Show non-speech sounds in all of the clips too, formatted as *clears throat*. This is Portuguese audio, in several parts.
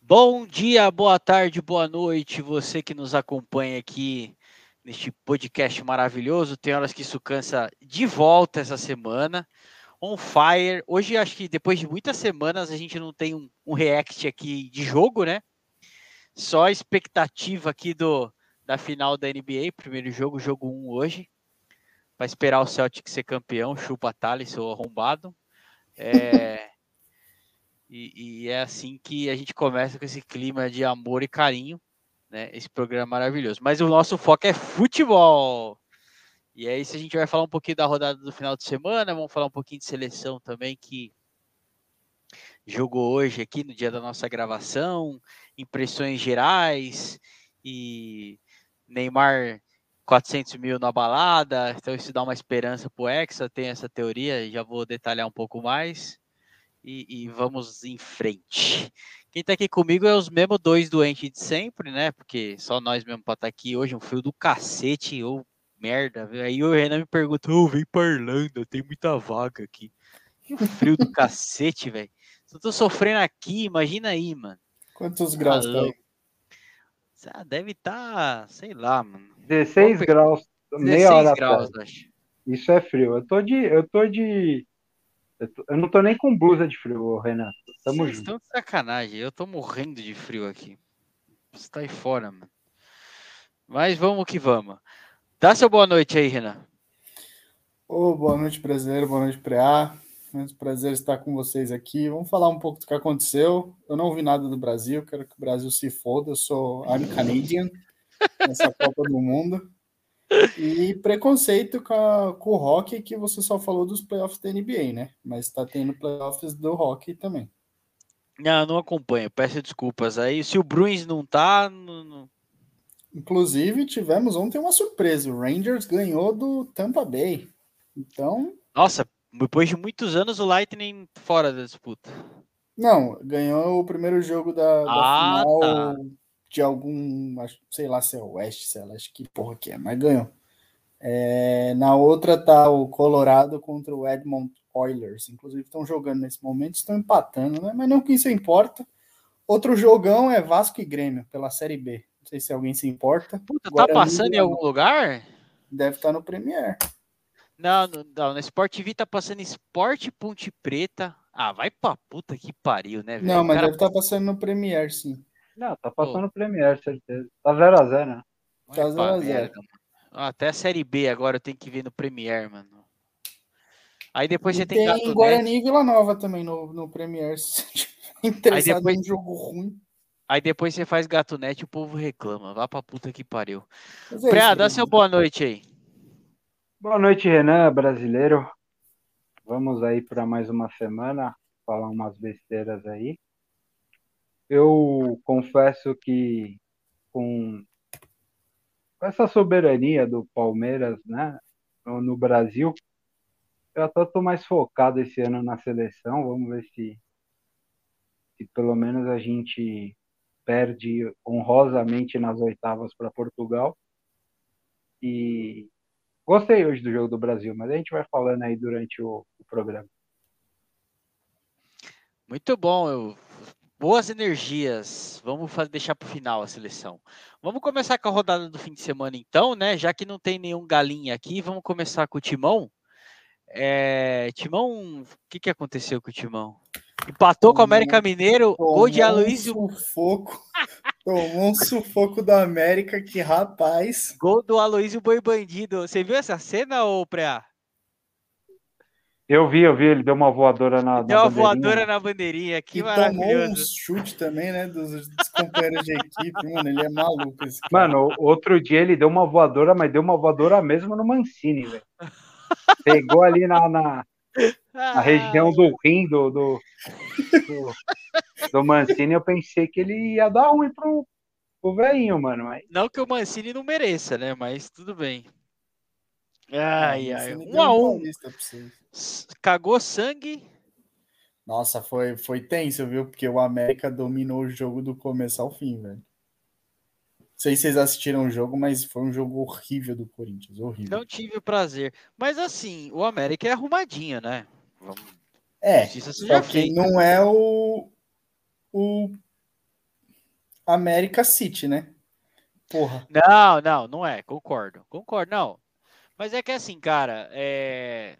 Bom dia, boa tarde, boa noite, você que nos acompanha aqui neste podcast maravilhoso. Tem horas que isso cansa de volta essa semana. On fire. Hoje, acho que depois de muitas semanas, a gente não tem um, um react aqui de jogo, né? Só a expectativa aqui do, da final da NBA, primeiro jogo, jogo 1 hoje. Vai esperar o Celtic ser campeão, chupa Thales, seu arrombado. É. *laughs* E, e, é assim que a gente começa com esse clima de amor e carinho, né? Esse programa maravilhoso. Mas o nosso foco é futebol. E é isso, a gente vai falar um pouquinho da rodada do final de semana, vamos falar um pouquinho de seleção também que jogou hoje aqui no dia da nossa gravação, impressões gerais e Neymar 400 mil na balada, então isso dá uma esperança pro Hexa, tem essa teoria, já vou detalhar um pouco mais e, e vamos em frente. Quem tá aqui comigo é os mesmos dois doentes de sempre, né? Porque só nós mesmo pra estar tá aqui hoje, um frio do cacete, ou merda. Aí o Renan me pergunta, ô, oh, vem pra Irlanda, tem muita vaga aqui. Que frio do cacete, velho. Eu tô sofrendo aqui, imagina aí, mano. Quantos graus tá aí? Ah, deve estar, tá, sei lá, mano. 16 graus, meia hora graus, acho. Isso é frio. Eu tô de, eu tô de eu não tô nem com blusa de frio, Renato. Tamo Vocês junto. estão de sacanagem. Eu tô morrendo de frio aqui. Você tá aí fora, mano. Mas vamos que vamos. Dá seu boa noite aí, Renan. Oh, boa noite, brasileiro. Boa noite, Preá. Muito prazer estar com vocês aqui. Vamos falar um pouco do que aconteceu. Eu não vi nada do Brasil. Quero que o Brasil se foda. Eu sou I'm Canadian *laughs* nessa Copa do Mundo. E preconceito com, a, com o hockey, que você só falou dos playoffs da NBA, né? Mas tá tendo playoffs do hockey também. Não, não acompanho, peço desculpas. Aí, se o Bruins não tá. Não, não... Inclusive, tivemos ontem uma surpresa: o Rangers ganhou do Tampa Bay. Então. Nossa, depois de muitos anos, o Lightning fora da disputa. Não, ganhou o primeiro jogo da, da ah, final. Tá de algum, sei lá se é o West, sei lá, acho que porra que é, mas ganhou. É, na outra tá o Colorado contra o Edmond Oilers, inclusive estão jogando nesse momento, estão empatando, né? Mas não que isso importa. Outro jogão é Vasco e Grêmio pela Série B. Não sei se alguém se importa. Puta, tá passando em algum lugar? Deve estar tá no Premier. Não, não, não, no Sport TV tá passando Esporte Ponte Preta. Ah, vai pra puta que pariu, né? Velho? Não, mas cara... deve estar tá passando no Premier, sim. Não, tá passando o Premier, certeza. Tá 0x0, né? Tá 0x0. Até a Série B agora eu tenho que ver no Premier, mano. Aí depois e você tem. Tem Guarani e Vila Nova também no, no Premier. *laughs* Interessado depois... em um jogo ruim. Aí depois você faz gato net e o povo reclama. Vá pra puta que pariu. É Preá, dá seu boa noite aí. Boa noite, Renan, brasileiro. Vamos aí para mais uma semana, falar umas besteiras aí. Eu confesso que com essa soberania do Palmeiras, né, no Brasil, eu até estou mais focado esse ano na seleção. Vamos ver se, se pelo menos a gente perde honrosamente nas oitavas para Portugal. E gostei hoje do jogo do Brasil, mas a gente vai falando aí durante o, o programa. Muito bom, eu Boas energias. Vamos fazer, deixar para o final a seleção. Vamos começar com a rodada do fim de semana, então, né? Já que não tem nenhum galinha aqui, vamos começar com o Timão. É, Timão, o que, que aconteceu com o Timão? Empatou com o América Mineiro, gol de Aloysio. Um sufoco. *laughs* Tomou um sufoco da América, que rapaz. Gol do Aloysio Boi Bandido. Você viu essa cena, ô Preá? Eu vi, eu vi, ele deu uma voadora na, deu na uma voadora na bandeirinha, que e maravilhoso. tomou um chute também, né, dos, dos companheiros de equipe, mano, ele é maluco esse cara. Mano, outro dia ele deu uma voadora, mas deu uma voadora mesmo no Mancini, velho. Pegou ali na, na, na região do rim do, do, do, do Mancini, eu pensei que ele ia dar ruim pro, pro velhinho, mano. Mas... Não que o Mancini não mereça, né, mas tudo bem. Ai, ai, um a um. Cagou sangue. Nossa, foi, foi tenso, viu? Porque o América dominou o jogo do começo ao fim, velho. Não sei se vocês assistiram o jogo, mas foi um jogo horrível do Corinthians, horrível. Não tive o prazer. Mas assim, o América é arrumadinho, né? Vamos... É, só que não é o, o América City, né? Porra. Não, não, não é. Concordo. Concordo, não. Mas é que assim, cara, é...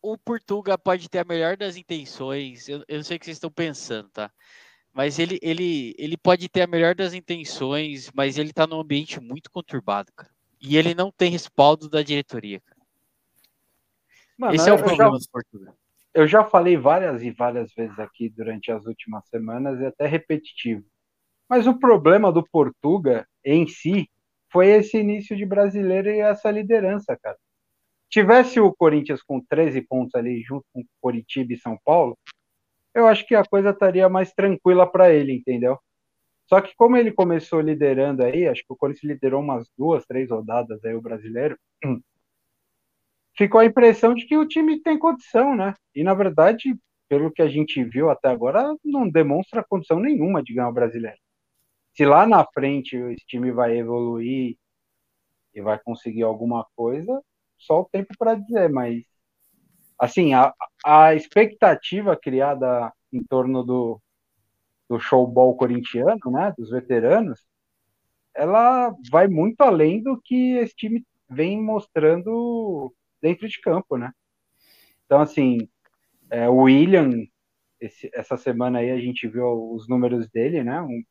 o Portuga pode ter a melhor das intenções. Eu, eu não sei o que vocês estão pensando, tá? Mas ele, ele, ele pode ter a melhor das intenções, mas ele tá num ambiente muito conturbado, cara. E ele não tem respaldo da diretoria, cara. Mano, Esse é o problema já, do Portugal. Eu já falei várias e várias vezes aqui durante as últimas semanas, e até repetitivo. Mas o problema do Portuga em si foi esse início de brasileiro e essa liderança, cara. Tivesse o Corinthians com 13 pontos ali, junto com Coritiba e São Paulo, eu acho que a coisa estaria mais tranquila para ele, entendeu? Só que como ele começou liderando aí, acho que o Corinthians liderou umas duas, três rodadas aí o brasileiro, *clears throat* ficou a impressão de que o time tem condição, né? E na verdade, pelo que a gente viu até agora, não demonstra condição nenhuma de ganhar o brasileiro se lá na frente esse time vai evoluir e vai conseguir alguma coisa, só o tempo para dizer, mas assim, a, a expectativa criada em torno do, do showball corintiano, né, dos veteranos, ela vai muito além do que esse time vem mostrando dentro de campo, né? Então, assim, é, o William, esse, essa semana aí a gente viu os números dele, né? Um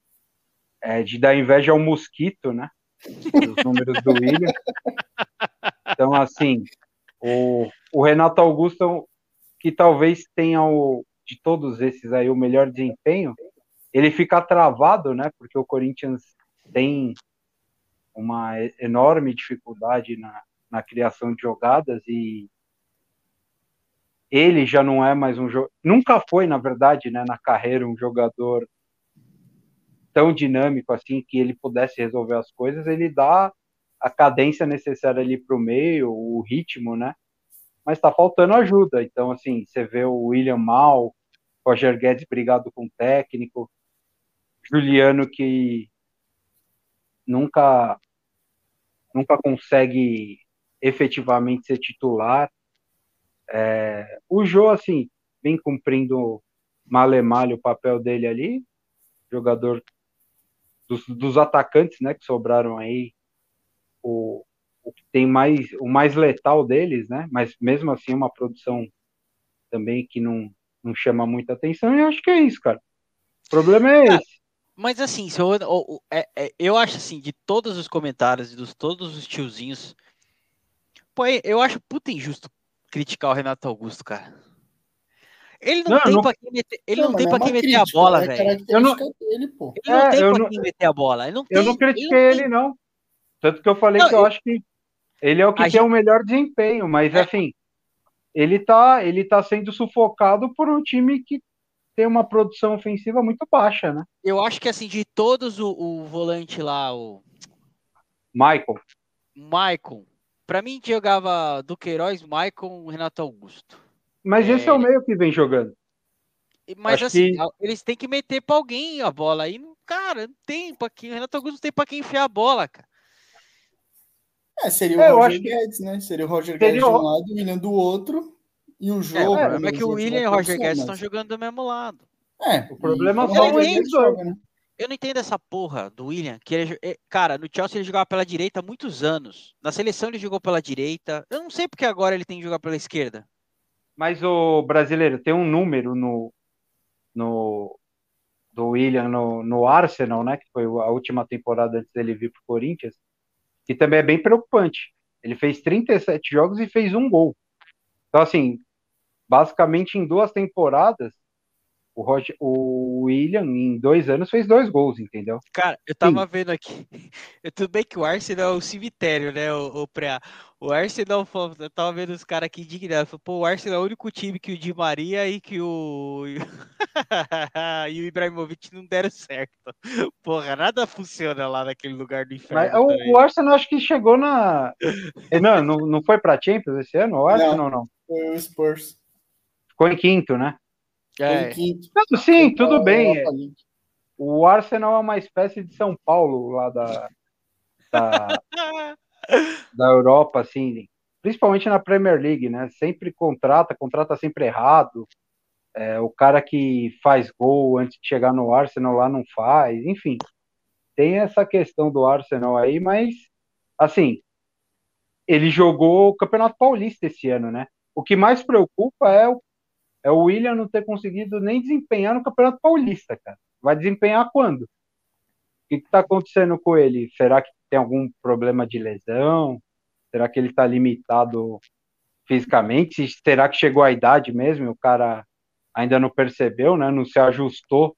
é, de dar inveja ao mosquito, né? Os números do William. *laughs* Então, assim, o, o Renato Augusto, que talvez tenha o, de todos esses aí o melhor desempenho, ele fica travado, né? Porque o Corinthians tem uma enorme dificuldade na, na criação de jogadas e ele já não é mais um jogador, nunca foi, na verdade, né, na carreira um jogador tão dinâmico assim que ele pudesse resolver as coisas, ele dá a cadência necessária ali para o meio, o ritmo, né? Mas está faltando ajuda. Então, assim, você vê o William mal, Roger Guedes brigado com o técnico, Juliano que nunca nunca consegue efetivamente ser titular. É, o Jô, assim, vem cumprindo malemalho o papel dele ali, jogador dos, dos atacantes, né, que sobraram aí, o, o que tem mais, o mais letal deles, né, mas mesmo assim uma produção também que não, não chama muita atenção, e eu acho que é isso, cara. O problema é esse. Mas assim, se eu, eu, é, é, eu acho assim, de todos os comentários e dos todos os tiozinhos, pô, eu acho puta injusto criticar o Renato Augusto, cara. Ele não, não tem não... pra quem meter, ele não, não tem pra quem meter a bola, é velho. Eu não... Dele, pô. Ele não é, tem pra não... quem meter a bola. Ele não eu tem, não critiquei ele, ele não. Tanto que eu falei que eu, eu acho que ele é o que tem gente... o melhor desempenho, mas é. assim, ele tá, ele tá sendo sufocado por um time que tem uma produção ofensiva muito baixa, né? Eu acho que assim, de todos o, o volante lá, o Michael. Michael. Pra mim jogava Duqueiroz, Michael, Renato Augusto. Mas é... esse é o meio que vem jogando. Mas Acho assim, que... eles têm que meter pra alguém a bola aí. Cara, não tem pra quem. O Renato Augusto não tem pra quem enfiar a bola, cara. É, seria o é, Roger Guedes, né? Seria o Roger seria Guedes de um lado, o William do outro. E o jogo. É, o é que o William e o Roger Guedes estão jogando do mesmo lado. É, o problema é só eles jogam, né? Eu não entendo essa porra do William, que ele, é, cara, no Chelsea ele jogava pela direita há muitos anos. Na seleção ele jogou pela direita. Eu não sei porque agora ele tem que jogar pela esquerda. Mas o brasileiro tem um número no, no do William no, no Arsenal, né? Que foi a última temporada antes dele vir para o Corinthians, que também é bem preocupante. Ele fez 37 jogos e fez um gol. Então, assim, basicamente em duas temporadas, o, Roger, o William, em dois anos, fez dois gols, entendeu? Cara, eu tava Sim. vendo aqui. *laughs* Tudo bem que o Arsenal é o cemitério, né, o, o Preá? O Arsenal, eu tava vendo os caras aqui indignados. Pô, o Arsenal é o único time que o Di Maria e que o. *laughs* e o Ibrahimovic não deram certo. Porra, nada funciona lá naquele lugar do inferno. Mas o, o, Arsenal acho que chegou na. não, não, não foi pra Champions esse ano? O Arsenal não. não. Foi o Spurs. ficou em quinto, né? É. Não, sim, tudo bem. É. O Arsenal é uma espécie de São Paulo lá da, da, *laughs* da Europa, assim, principalmente na Premier League, né? Sempre contrata, contrata sempre errado. É, o cara que faz gol antes de chegar no Arsenal lá não faz, enfim. Tem essa questão do Arsenal aí, mas assim, ele jogou o Campeonato Paulista esse ano, né? O que mais preocupa é o, é o William não ter conseguido nem desempenhar no Campeonato Paulista, cara. Vai desempenhar quando? O que está acontecendo com ele? Será que tem algum problema de lesão? Será que ele está limitado fisicamente? Será que chegou a idade mesmo? O cara ainda não percebeu, né? Não se ajustou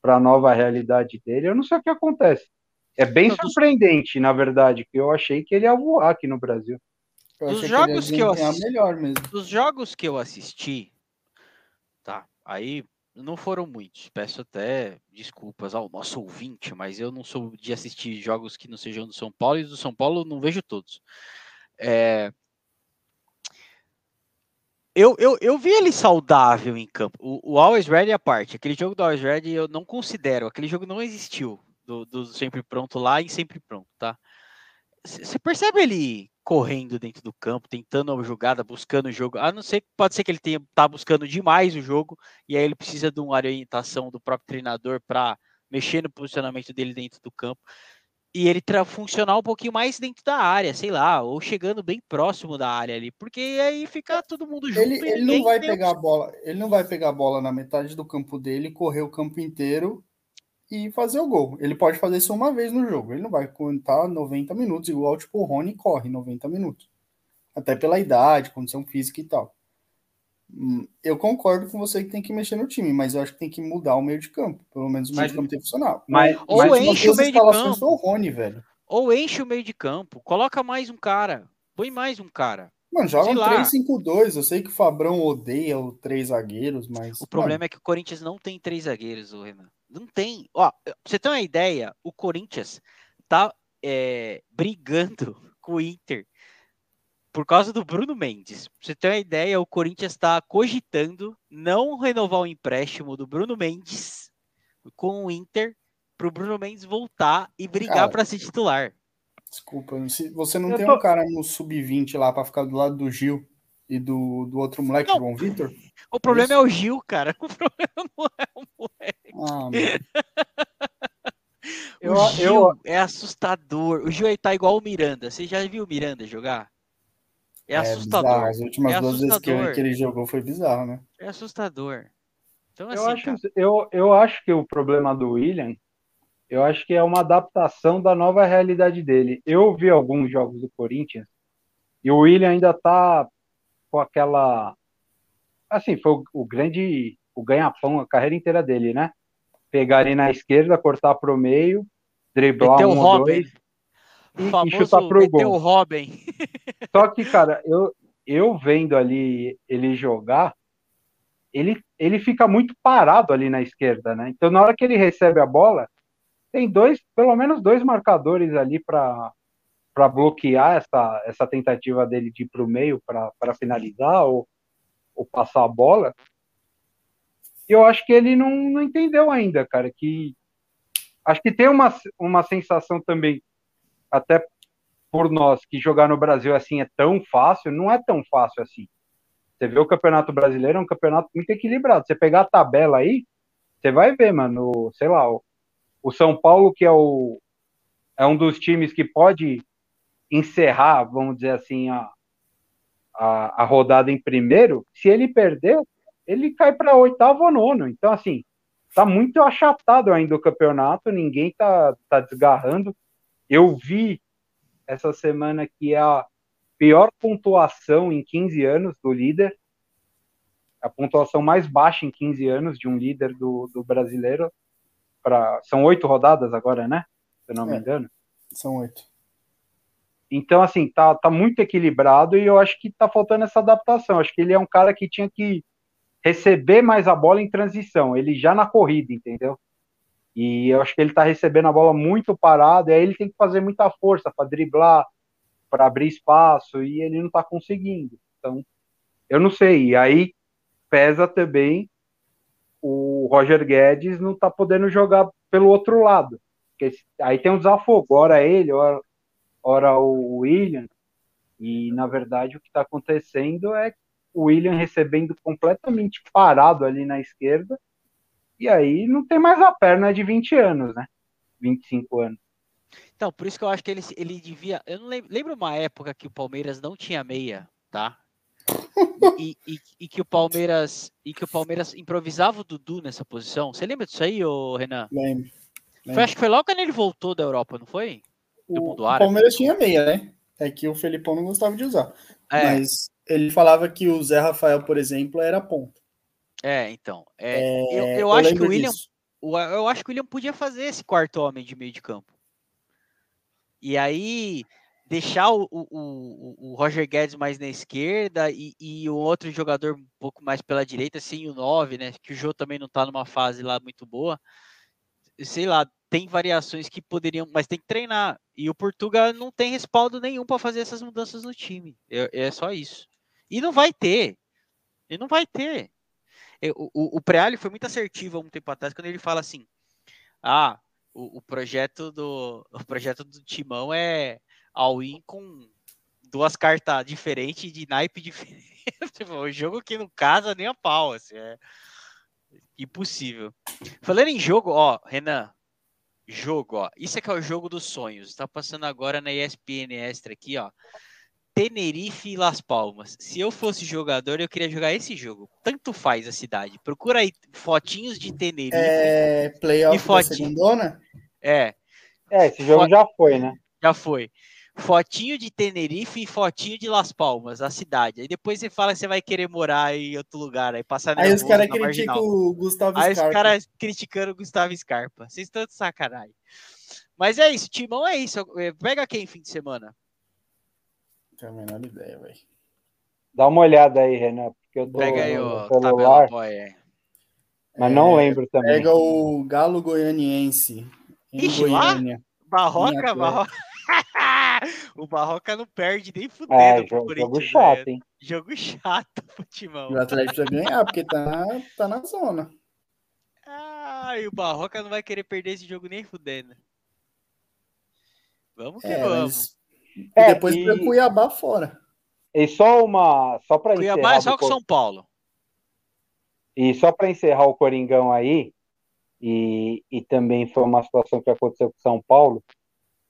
para a nova realidade dele. Eu não sei o que acontece. É bem surpreendente, na verdade, que eu achei que ele ia voar aqui no Brasil. Dos jogos que, que eu assisti, melhor mesmo. Dos jogos que eu assisti? Aí não foram muitos. Peço até desculpas ao nosso ouvinte, mas eu não sou de assistir jogos que não sejam do São Paulo e do São Paulo não vejo todos. É... Eu, eu, eu vi ele saudável em campo. O, o Always Ready à parte. Aquele jogo do Always Ready eu não considero. Aquele jogo não existiu do, do Sempre Pronto lá e Sempre Pronto, tá? Você percebe ele correndo dentro do campo, tentando a jogada, buscando o jogo. A não ser pode ser que ele tenha tá buscando demais o jogo e aí ele precisa de uma orientação do próprio treinador para mexer no posicionamento dele dentro do campo e ele funcionar um pouquinho mais dentro da área, sei lá, ou chegando bem próximo da área ali, porque aí fica todo mundo junto. Ele, ele não vai pegar a bola, ele não vai pegar a bola na metade do campo dele, correr o campo inteiro e fazer o gol. Ele pode fazer isso uma vez no jogo. Ele não vai contar 90 minutos, igual tipo o Rony corre 90 minutos. Até pela idade, condição física e tal. Hum, eu concordo com você que tem que mexer no time, mas eu acho que tem que mudar o meio de campo. Pelo menos o meio de campo tem que funcionar. Mas, ou mas enche o meio de campo. O Rony, velho. Ou enche o meio de campo. Coloca mais um cara. Põe mais um cara. Mano, joga um 3-5-2. Eu sei que o Fabrão odeia os três zagueiros, mas. O problema mano... é que o Corinthians não tem três zagueiros, o Renan. Não tem. Ó, pra você ter uma ideia, o Corinthians tá é, brigando *laughs* com o Inter por causa do Bruno Mendes. Pra você ter uma ideia, o Corinthians está cogitando não renovar o empréstimo do Bruno Mendes com o Inter para o Bruno Mendes voltar e brigar para ser titular. Desculpa, você não eu tem tô... um cara no sub-20 lá para ficar do lado do Gil e do, do outro moleque, não, João Vitor? O problema Isso. é o Gil, cara. *laughs* O problema não é o moleque. Ah, *laughs* eu, o Gil eu... é assustador. O Gil tá igual o Miranda. Você já viu o Miranda jogar? É, é assustador. Bizarro. As últimas é duas vezes que, que, ele jogou foi bizarro, né? É assustador. Então, assim, eu, acho, eu, eu acho que o problema do William, eu acho que é uma adaptação da nova realidade dele. Eu vi alguns jogos do Corinthians e o William ainda tá com aquela. Assim, foi o, o grande. O ganha-pão a carreira inteira dele, né? Pegar ali na esquerda, cortar pro meio, driblar Meteu um ou dois e, e chutar pro gol. o Robin. *laughs* Só que, cara, eu, eu vendo ali ele jogar, ele, ele fica muito parado ali na esquerda, né? Então, na hora que ele recebe a bola, tem dois, pelo menos dois marcadores ali para para bloquear essa, essa tentativa dele de ir para o meio para finalizar ou, ou passar a bola. E eu acho que ele não, não entendeu ainda, cara, que acho que tem uma, uma sensação também até por nós que jogar no Brasil assim é tão fácil, não é tão fácil assim. Você vê o Campeonato Brasileiro, é um campeonato muito equilibrado. Você pegar a tabela aí, você vai ver, mano, sei lá, o, o São Paulo, que é, o, é um dos times que pode encerrar, vamos dizer assim, a, a, a rodada em primeiro, se ele perder, ele cai para oitavo ou nono. Então, assim, tá muito achatado ainda o campeonato, ninguém tá, tá desgarrando. Eu vi essa semana que é a pior pontuação em 15 anos do líder, a pontuação mais baixa em 15 anos de um líder do, do brasileiro. Pra, são oito rodadas agora, né? Se eu não me é, engano. São oito. Então, assim, tá, tá muito equilibrado e eu acho que tá faltando essa adaptação. Acho que ele é um cara que tinha que receber mais a bola em transição, ele já na corrida, entendeu? E eu acho que ele está recebendo a bola muito parado, e aí ele tem que fazer muita força para driblar, para abrir espaço, e ele não está conseguindo. Então, eu não sei. E aí, pesa também o Roger Guedes não tá podendo jogar pelo outro lado. Porque aí tem um desafogo, ora ele, ora, ora o William. E na verdade o que está acontecendo é o William recebendo completamente parado ali na esquerda. E aí não tem mais a perna de 20 anos, né? 25 anos. Então, por isso que eu acho que ele, ele devia. Eu não lembro, lembro uma época que o Palmeiras não tinha meia, tá? E, e, e, que o Palmeiras e que o Palmeiras improvisava o Dudu nessa posição. Você lembra disso aí, ô Renan? Lembro. Foi, acho que foi logo quando ele voltou da Europa, não foi? Do o, mundo árabe. O Palmeiras tinha meia, né? É que o Felipão não gostava de usar. É. Mas ele falava que o Zé Rafael, por exemplo, era ponta. É, então. É, é, eu, eu, eu, acho que o William. Disso. Eu acho que o William podia fazer esse quarto homem de meio de campo. E aí deixar o, o, o, Roger Guedes mais na esquerda e, e o outro jogador um pouco mais pela direita, sem o 9, né? Que o Jô também não tá numa fase lá muito boa. Sei lá, tem variações que poderiam, mas tem que treinar. E o Portugal não tem respaldo nenhum para fazer essas mudanças no time. É, é, só isso. E não vai ter. E não vai ter. O, o, o Preali foi muito assertivo há um tempo atrás quando ele fala assim: ah, o, o projeto do *laughs* o projeto do Timão é all-in com duas cartas diferentes de naipe *laughs* diferente. tipo, o jogo que não casa nem a pau, assim, é impossível. Falando em jogo, ó, Renan, jogo, ó, isso é que é o jogo dos sonhos. Está passando agora na ESPN Extra aqui, ó. Tenerife e Las Palmas. Se eu fosse jogador, eu queria jogar esse jogo. Tanto faz a cidade. Procura aí fotinhos de Tenerife. É, playoff e fotinho. É. É, esse jogo Fo... já foi, né? Já foi fotinho de Tenerife e fotinho de Las Palmas, a cidade. Aí depois você fala que você vai querer morar em outro lugar, aí passar Aí os caras criticam o Gustavo Scarpa. Aí os caras criticando o Gustavo Scarpa. Vocês estão de sacanagem. Mas é isso, Timão é isso. É, pega quem fim de semana? Não tenho a menor ideia, velho. Dá uma olhada aí, Renan, porque eu tô Pega aí o celular, é. Mas é, não lembro também. Pega o Galo Goianiense. Em Ixi, Goiânia. Lá? Barroca, Barroca. *laughs* o Barroca não perde nem fudendo é, jogo, jogo chato, hein? Jogo chato *laughs* pro Timão. O Atlético precisa ganhar, porque tá, tá na zona. Ah, e o Barroca não vai querer perder esse jogo nem fudendo. Vamos que é, vamos. Mas... E depois é, e... Cuiabá fora. E só uma. Só pra Cuiabá é só com São Paulo. E só para encerrar o Coringão aí, e, e também foi uma situação que aconteceu com São Paulo,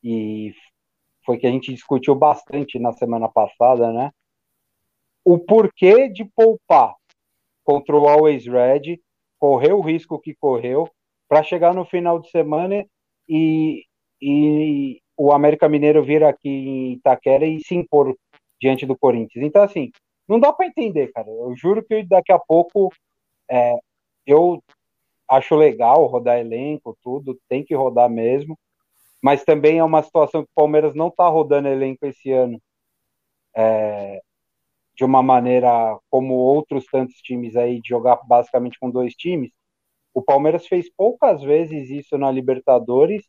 e foi que a gente discutiu bastante na semana passada, né? O porquê de poupar contra o Always Red, correu o risco que correu, para chegar no final de semana e, e o América Mineiro vir aqui em Itaquera e se impor diante do Corinthians. Então, assim, não dá para entender, cara. Eu juro que daqui a pouco é, eu acho legal rodar elenco, tudo, tem que rodar mesmo mas também é uma situação que o Palmeiras não está rodando elenco esse ano é, de uma maneira como outros tantos times aí, de jogar basicamente com dois times. O Palmeiras fez poucas vezes isso na Libertadores,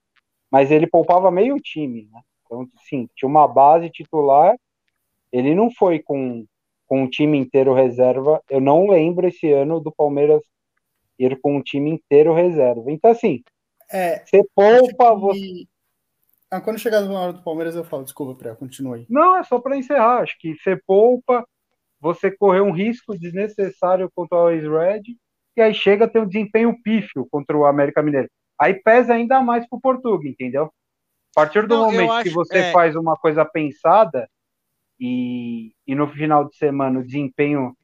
mas ele poupava meio time, né? Então, sim, tinha uma base titular, ele não foi com, com um time inteiro reserva. Eu não lembro esse ano do Palmeiras ir com um time inteiro reserva. Então, assim, é, você poupa, você, ah, quando chegar na hora do Palmeiras, eu falo, desculpa, Pré, continue. Não, é só para encerrar. Acho que você poupa, você correu um risco desnecessário contra o Always Red, e aí chega a ter um desempenho pífio contra o América Mineiro. Aí pesa ainda mais pro Portugal, entendeu? A partir do Não, momento acho, que você é... faz uma coisa pensada e, e no final de semana o desempenho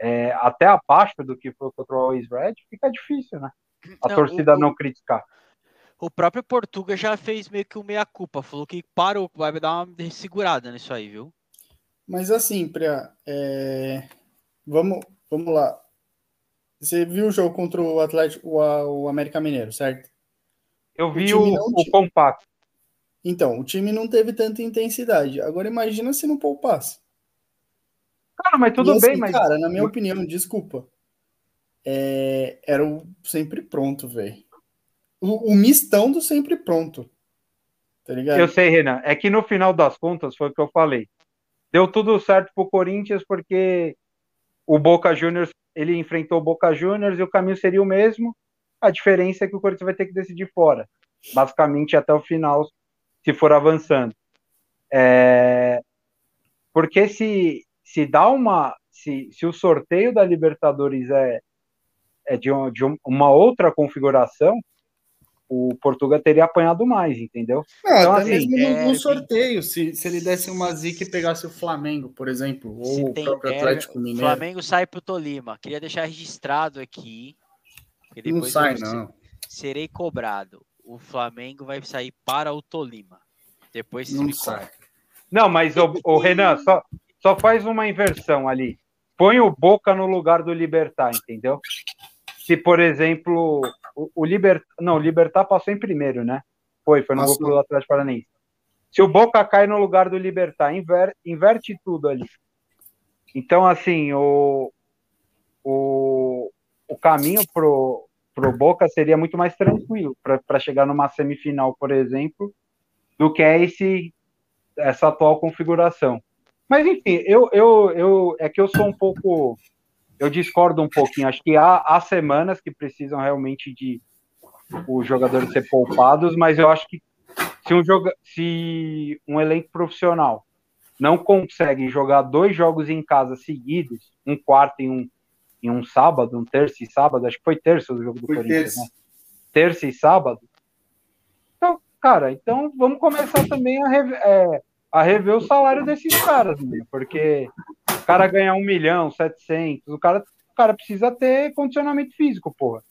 é, até abaixo do que foi contra o Always Red, fica difícil, né? A não, torcida o, não criticar o próprio Portuga já fez meio que o meia-culpa, falou que parou, vai dar uma segurada nisso aí, viu? Mas assim, Priya, é... vamos, vamos lá. Você viu o jogo contra o Atlético, o, o América Mineiro, certo? Eu vi o, o, o compacto. Então, o time não teve tanta intensidade. Agora imagina se não poupasse. Cara, mas tudo assim, bem, mas. Cara, na minha opinião, desculpa. É... Era o sempre pronto, velho o, o mistão do sempre pronto. Tá ligado? Eu sei, Renan. É que no final das contas foi o que eu falei. Deu tudo certo pro Corinthians porque o Boca Juniors ele enfrentou o Boca Juniors e o caminho seria o mesmo. A diferença é que o Corinthians vai ter que decidir fora, basicamente até o final, se for avançando. É... Porque se, se dá uma. Se, se o sorteio da Libertadores é, é de, um, de uma outra configuração, o Portugal teria apanhado mais, entendeu? Não, então, até assim, mesmo no, no é, sorteio, se, se ele desse uma zica e pegasse o Flamengo, por exemplo, ou o próprio Atlético Mineiro. O Flamengo sai pro Tolima. Queria deixar registrado aqui. não sai, não. Serei cobrado. O Flamengo vai sair para o Tolima. Depois não sai. Não, mas o, o Renan, só, só faz uma inversão ali. Põe o Boca no lugar do Libertar, entendeu? Se, por exemplo, o, o Libertar. Não, o Libertar passou em primeiro, né? Foi, foi no Passou. gol do Atlético Paranaense. Se o Boca cai no lugar do Libertar, inver, inverte tudo ali. Então, assim, o, o, o caminho pro, pro Boca seria muito mais tranquilo para chegar numa semifinal, por exemplo, do que é esse, essa atual configuração. Mas, enfim, eu, eu, eu, é que eu sou um pouco eu discordo um pouquinho. Acho que há, há semanas que precisam realmente de os jogadores ser poupados, mas eu acho que se um, joga, se um elenco profissional não consegue jogar dois jogos em casa seguidos, um quarto e um, em um sábado, um terça e sábado, acho que foi terça o jogo do foi Corinthians, terça. né? Terça e sábado. Então, cara, então vamos começar também a, rever, é, a rever o salário desses caras, né? porque cara ganhar um milhão, setecentos, o cara, o cara precisa ter condicionamento físico, porra.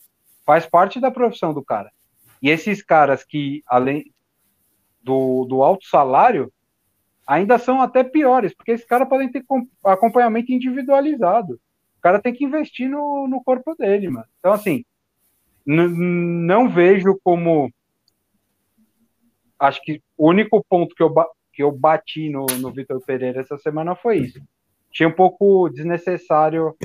Faz parte da profissão do cara. E esses caras que, além do, do alto salário, ainda são até piores, porque esses caras podem ter acompanhamento individualizado. O cara tem que investir no, no corpo dele, mano. Então, assim, não vejo como. Acho que o único ponto que eu, que eu bati no, no Vitor Pereira essa semana foi isso achei um pouco desnecessário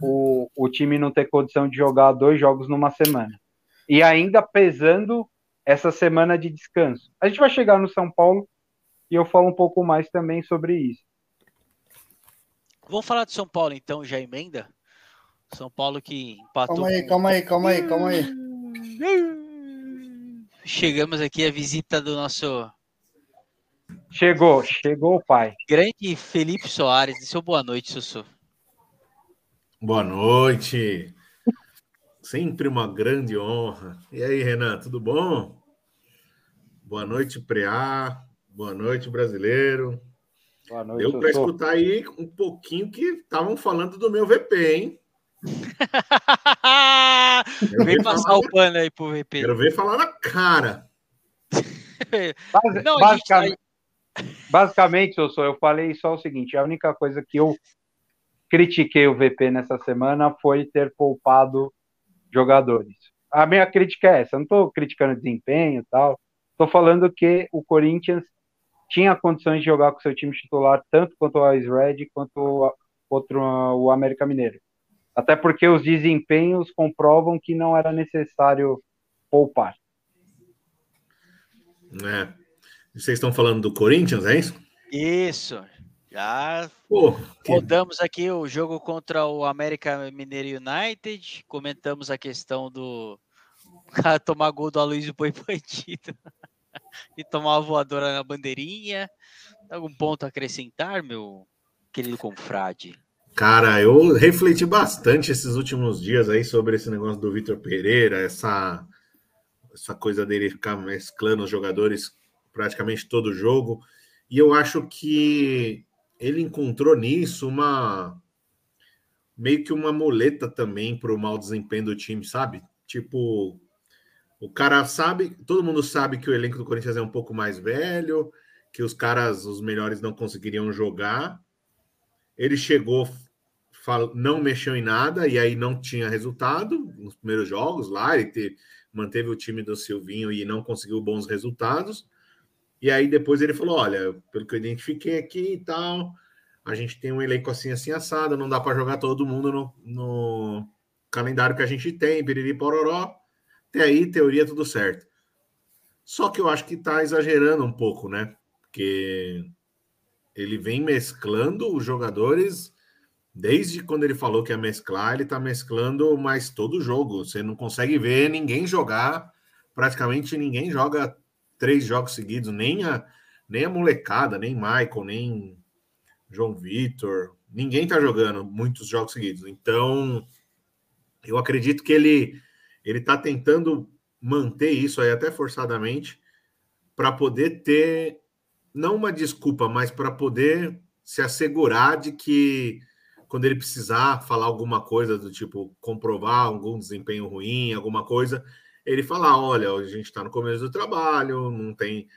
o, o time não ter condição de jogar dois jogos numa semana. E ainda pesando essa semana de descanso. A gente vai chegar no São Paulo e eu falo um pouco mais também sobre isso. Vamos falar de São Paulo então, já emenda? São Paulo que empatou. Calma aí, calma aí, calma aí, calma aí. Chegamos aqui à visita do nosso Chegou, chegou o pai. Grande Felipe Soares, seu boa noite, Sussu. Boa noite. Sempre uma grande honra. E aí, Renan, tudo bom? Boa noite, Preá. Boa noite, brasileiro. Boa noite, Deu para escutar aí um pouquinho que estavam falando do meu VP, hein? *laughs* Vem passar o pano aí pro VP. Quero ver falar na cara. *laughs* Não, basicamente, Basicamente, sou, eu falei só o seguinte: a única coisa que eu critiquei o VP nessa semana foi ter poupado jogadores. A minha crítica é essa, eu não estou criticando desempenho e tal, estou falando que o Corinthians tinha condições de jogar com seu time titular tanto quanto o Ice Red quanto contra o América Mineiro. Até porque os desempenhos comprovam que não era necessário poupar. É. Vocês estão falando do Corinthians, é isso? Isso. Já Pô, rodamos que... aqui o jogo contra o América Mineiro United, comentamos a questão do *laughs* cara tomar gol do Aloysio Boi Bandido *laughs* e tomar uma voadora na bandeirinha. Algum ponto a acrescentar, meu querido confrade? Cara, eu refleti bastante esses últimos dias aí sobre esse negócio do Vitor Pereira, essa, essa coisa dele ficar mesclando os jogadores praticamente todo jogo. E eu acho que ele encontrou nisso uma meio que uma muleta também para o mau desempenho do time, sabe? Tipo, o cara sabe, todo mundo sabe que o elenco do Corinthians é um pouco mais velho, que os caras, os melhores, não conseguiriam jogar. Ele chegou, não mexeu em nada e aí não tinha resultado nos primeiros jogos lá. Ele teve, manteve o time do Silvinho e não conseguiu bons resultados. E aí depois ele falou: olha, pelo que eu identifiquei aqui e tal, a gente tem um elenco assim, assim, assado, não dá para jogar todo mundo no, no, calendário que a gente tem, piriri pororó. Até aí, teoria, tudo certo. Só que eu acho que tá exagerando um pouco, né? Porque ele vem mesclando os jogadores Desde quando ele falou que ia mesclar, ele tá mesclando mais todo jogo. Você não consegue ver ninguém jogar, praticamente ninguém joga três jogos seguidos, nem a, nem a molecada, nem Michael, nem João Vitor, ninguém tá jogando muitos jogos seguidos. Então, eu acredito que ele ele tá tentando manter isso aí até forçadamente para poder ter não uma desculpa, mas para poder se assegurar de que quando ele precisar falar alguma coisa do tipo comprovar algum desempenho ruim, alguma coisa, ele falar, olha, a gente está no começo do trabalho, não tem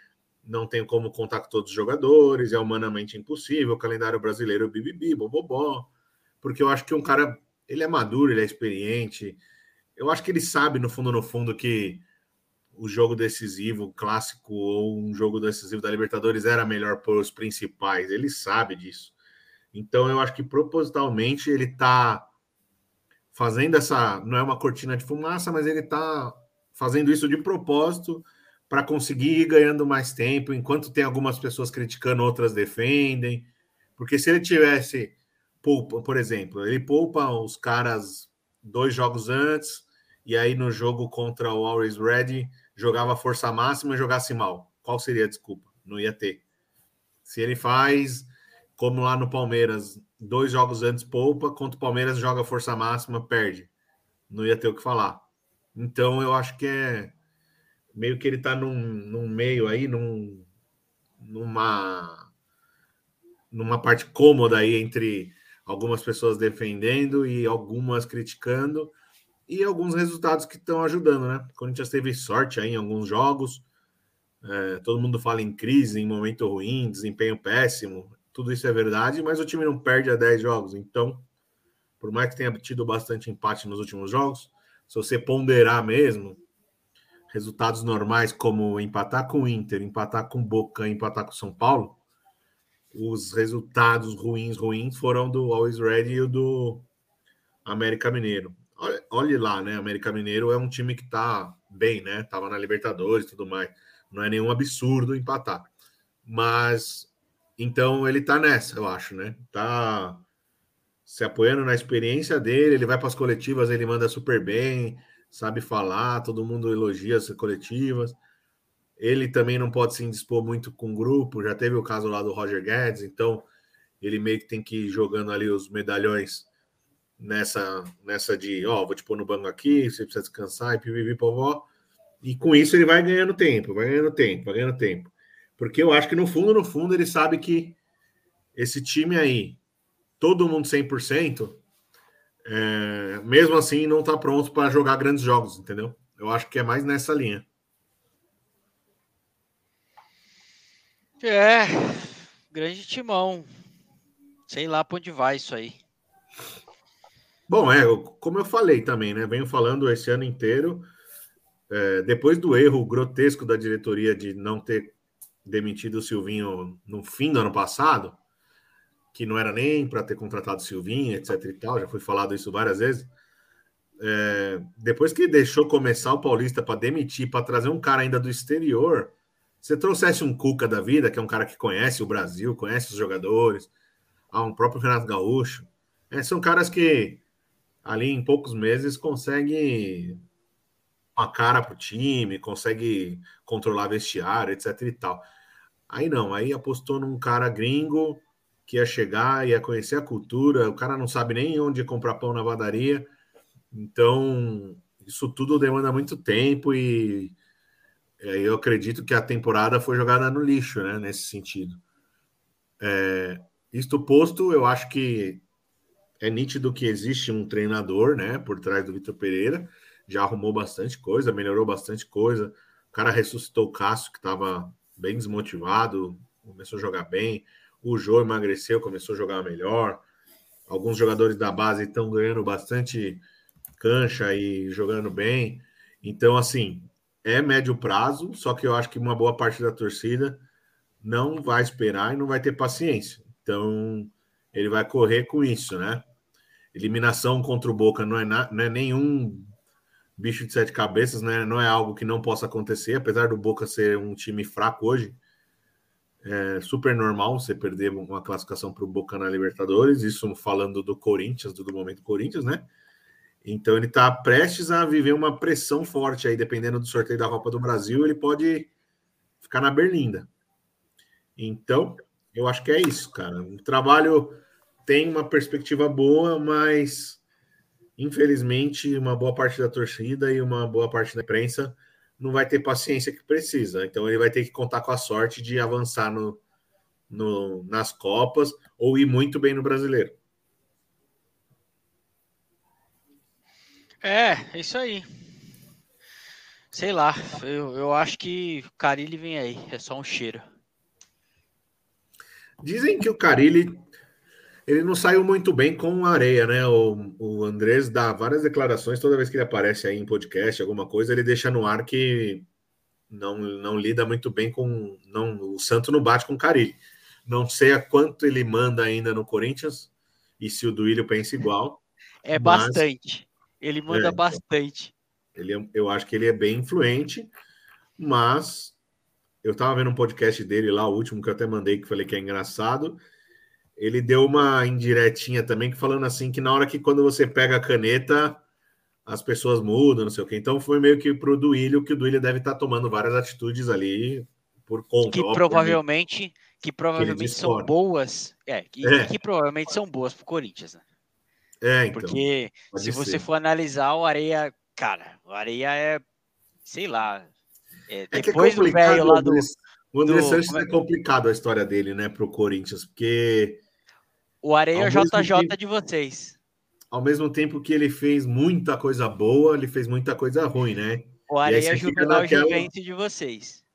não tem como contar todos os jogadores, é humanamente impossível, o calendário brasileiro bibibi, bobobó, porque eu acho que um cara, ele é maduro, ele é experiente, eu acho que ele sabe no fundo no fundo que o jogo decisivo, clássico ou um jogo decisivo da Libertadores era melhor para os principais, ele sabe disso. Então eu acho que propositalmente ele está fazendo essa, não é uma cortina de fumaça, mas ele está fazendo isso de propósito para conseguir ir ganhando mais tempo, enquanto tem algumas pessoas criticando, outras defendem. Porque se ele tivesse, poupa, por exemplo, ele poupa os caras dois jogos antes, e aí no jogo contra o Always Ready jogava força máxima e jogasse mal. Qual seria a desculpa? Não ia ter. Se ele faz, como lá no Palmeiras, dois jogos antes poupa, contra o Palmeiras joga força máxima, perde. Não ia ter o que falar. Então eu acho que é meio que ele está num, num meio aí, num, numa, numa parte cômoda aí entre algumas pessoas defendendo e algumas criticando e alguns resultados que estão ajudando, né? O Corinthians teve sorte aí em alguns jogos. É, todo mundo fala em crise, em momento ruim, desempenho péssimo. Tudo isso é verdade, mas o time não perde a 10 jogos. Então, por mais que tenha tido bastante empate nos últimos jogos, se você ponderar mesmo, resultados normais como empatar com o Inter, empatar com o Boca, empatar com o São Paulo, os resultados ruins, ruins foram do Always Ready e do América Mineiro. Olha, olhe lá, né? América Mineiro é um time que tá bem, né? Tava na Libertadores e tudo mais. Não é nenhum absurdo empatar. Mas então ele tá nessa, eu acho, né? Tá se apoiando na experiência dele, ele vai para as coletivas, ele manda super bem, sabe falar, todo mundo elogia as coletivas. Ele também não pode se indispor muito com o grupo, já teve o caso lá do Roger Guedes, então ele meio que tem que ir jogando ali os medalhões nessa nessa de, ó, vou te pôr no banco aqui, você precisa descansar e pipipi povó. E com isso ele vai ganhando tempo, vai ganhando tempo, vai ganhando tempo. Porque eu acho que no fundo, no fundo, ele sabe que esse time aí, todo mundo 100%, é, mesmo assim não está pronto para jogar grandes jogos, entendeu? Eu acho que é mais nessa linha. É, grande timão. Sei lá para onde vai isso aí. Bom, é, como eu falei também, né? Venho falando esse ano inteiro. É, depois do erro grotesco da diretoria de não ter demitido o Silvinho no fim do ano passado, que não era nem para ter contratado Silvinho, etc e tal, já foi falado isso várias vezes. É, depois que deixou começar o Paulista para demitir, para trazer um cara ainda do exterior, você trouxesse um Cuca da vida, que é um cara que conhece o Brasil, conhece os jogadores, a um próprio Renato Gaúcho, é, são caras que ali em poucos meses conseguem uma cara para o time, consegue controlar vestiário, etc e tal. Aí não, aí apostou num cara gringo que ia chegar, ia conhecer a cultura, o cara não sabe nem onde comprar pão na padaria. Então, isso tudo demanda muito tempo e eu acredito que a temporada foi jogada no lixo, né, nesse sentido. É, isto posto, eu acho que é nítido que existe um treinador, né, por trás do Vitor Pereira, já arrumou bastante coisa, melhorou bastante coisa. O cara ressuscitou o Cássio, que estava bem desmotivado, começou a jogar bem. O Jô emagreceu, começou a jogar melhor. Alguns jogadores da base estão ganhando bastante cancha e jogando bem. Então, assim, é médio prazo, só que eu acho que uma boa parte da torcida não vai esperar e não vai ter paciência. Então, ele vai correr com isso, né? Eliminação contra o Boca não é, na, não é nenhum bicho de sete cabeças, né? Não é algo que não possa acontecer, apesar do Boca ser um time fraco hoje. É super normal você perder uma classificação para o Boca na Libertadores, isso falando do Corinthians, do momento Corinthians, né? Então ele está prestes a viver uma pressão forte aí, dependendo do sorteio da Copa do Brasil, ele pode ficar na berlinda. Então, eu acho que é isso, cara. O trabalho tem uma perspectiva boa, mas infelizmente uma boa parte da torcida e uma boa parte da imprensa não vai ter paciência que precisa. Então ele vai ter que contar com a sorte de avançar no, no nas Copas ou ir muito bem no brasileiro. É, isso aí. Sei lá, eu, eu acho que o Carilli vem aí, é só um cheiro. Dizem que o Carilli ele não saiu muito bem com a areia, né? O, o Andrés dá várias declarações toda vez que ele aparece aí em podcast, alguma coisa, ele deixa no ar que não, não lida muito bem com. Não, o Santo não bate com o Carilli. Não sei a quanto ele manda ainda no Corinthians e se o Duílio pensa igual. É mas, bastante. Ele manda é, bastante. Ele, é, eu acho que ele é bem influente, mas eu tava vendo um podcast dele lá, o último que eu até mandei, que falei que é engraçado ele deu uma indiretinha também, falando assim que na hora que quando você pega a caneta, as pessoas mudam, não sei o quê. Então foi meio que pro Duílio que o Duílio deve estar tá tomando várias atitudes ali por conta. Que provavelmente, que provavelmente que são boas. É que, é, que provavelmente são boas pro Corinthians, né? É, então. Porque se ser. você for analisar o Areia, cara, o Areia é, sei lá, é, é, depois é do velho lá do. O André do, Sanches é, é complicado a história dele, né, pro Corinthians, porque o Areia é JJ tempo, de vocês. Ao mesmo tempo que ele fez muita coisa boa, ele fez muita coisa ruim, né? O Areia é Juvenal naquela... Juventus de vocês.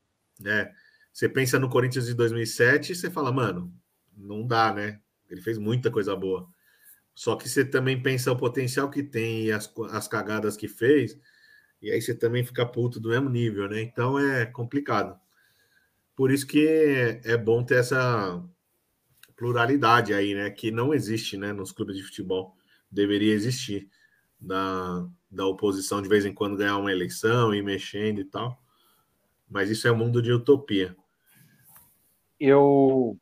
É. Você pensa no Corinthians de 2007 e você fala, mano, não dá, né? Ele fez muita coisa boa. Só que você também pensa o potencial que tem e as, as cagadas que fez, e aí você também fica puto do mesmo nível, né? Então é complicado. Por isso que é, é bom ter essa pluralidade aí, né? Que não existe, né? Nos clubes de futebol deveria existir da, da oposição de vez em quando ganhar uma eleição e mexendo e tal. Mas isso é um mundo de utopia. Eu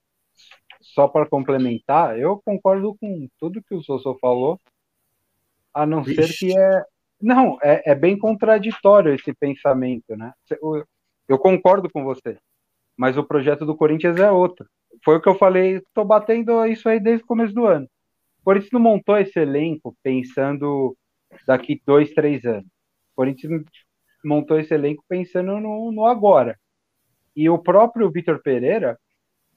só para complementar, eu concordo com tudo que o Sosso falou, a não ser que é não é, é bem contraditório esse pensamento, né? Eu, eu concordo com você, mas o projeto do Corinthians é outro foi o que eu falei, estou batendo isso aí desde o começo do ano. Isso não montou esse elenco pensando daqui dois, três anos. O Corinthians montou esse elenco pensando no, no agora. E o próprio Vitor Pereira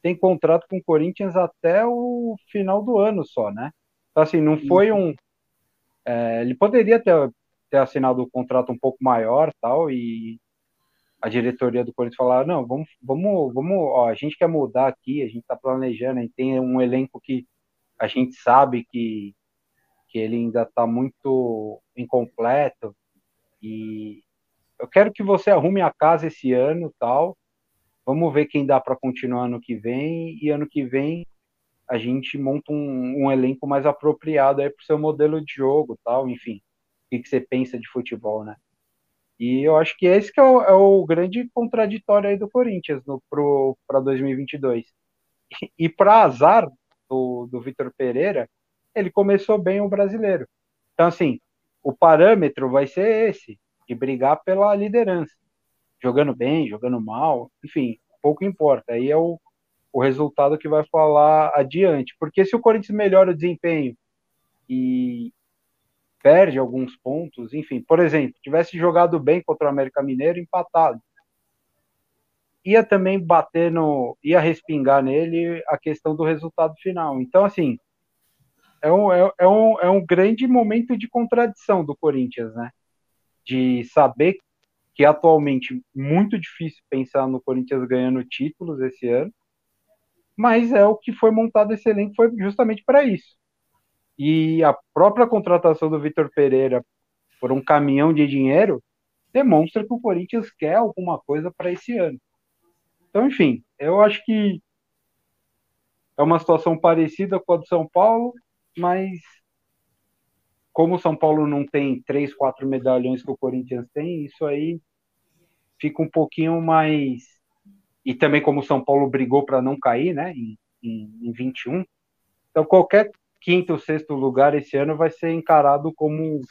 tem contrato com o Corinthians até o final do ano só, né? Então, assim, não foi um. É, ele poderia ter, ter assinado o um contrato um pouco maior tal, e a diretoria do Corinthians falar, não, vamos, vamos, vamos, ó, a gente quer mudar aqui, a gente está planejando, gente tem um elenco que a gente sabe que, que ele ainda está muito incompleto e eu quero que você arrume a casa esse ano, tal. Vamos ver quem dá para continuar ano que vem e ano que vem a gente monta um, um elenco mais apropriado aí para o seu modelo de jogo, tal. Enfim, o que, que você pensa de futebol, né? E eu acho que esse que é o, é o grande contraditório aí do Corinthians para 2022. E, e *laughs* para azar do, do Vitor Pereira, ele começou bem o brasileiro. Então, assim, o parâmetro vai ser esse, de brigar pela liderança. Jogando bem, jogando mal, enfim, pouco importa. Aí é o, o resultado que vai falar adiante. Porque se o Corinthians melhora o desempenho e, perde alguns pontos, enfim, por exemplo, tivesse jogado bem contra o América Mineiro, empatado. Ia também bater no. ia respingar nele a questão do resultado final. Então, assim, é um, é, é um, é um grande momento de contradição do Corinthians, né? De saber que atualmente muito difícil pensar no Corinthians ganhando títulos esse ano, mas é o que foi montado esse elenco foi justamente para isso e a própria contratação do Vitor Pereira por um caminhão de dinheiro demonstra que o Corinthians quer alguma coisa para esse ano. Então, enfim, eu acho que é uma situação parecida com a do São Paulo, mas como o São Paulo não tem três, quatro medalhões que o Corinthians tem, isso aí fica um pouquinho mais e também como o São Paulo brigou para não cair, né, em, em, em 21. Então, qualquer quinto sexto lugar esse ano vai ser encarado como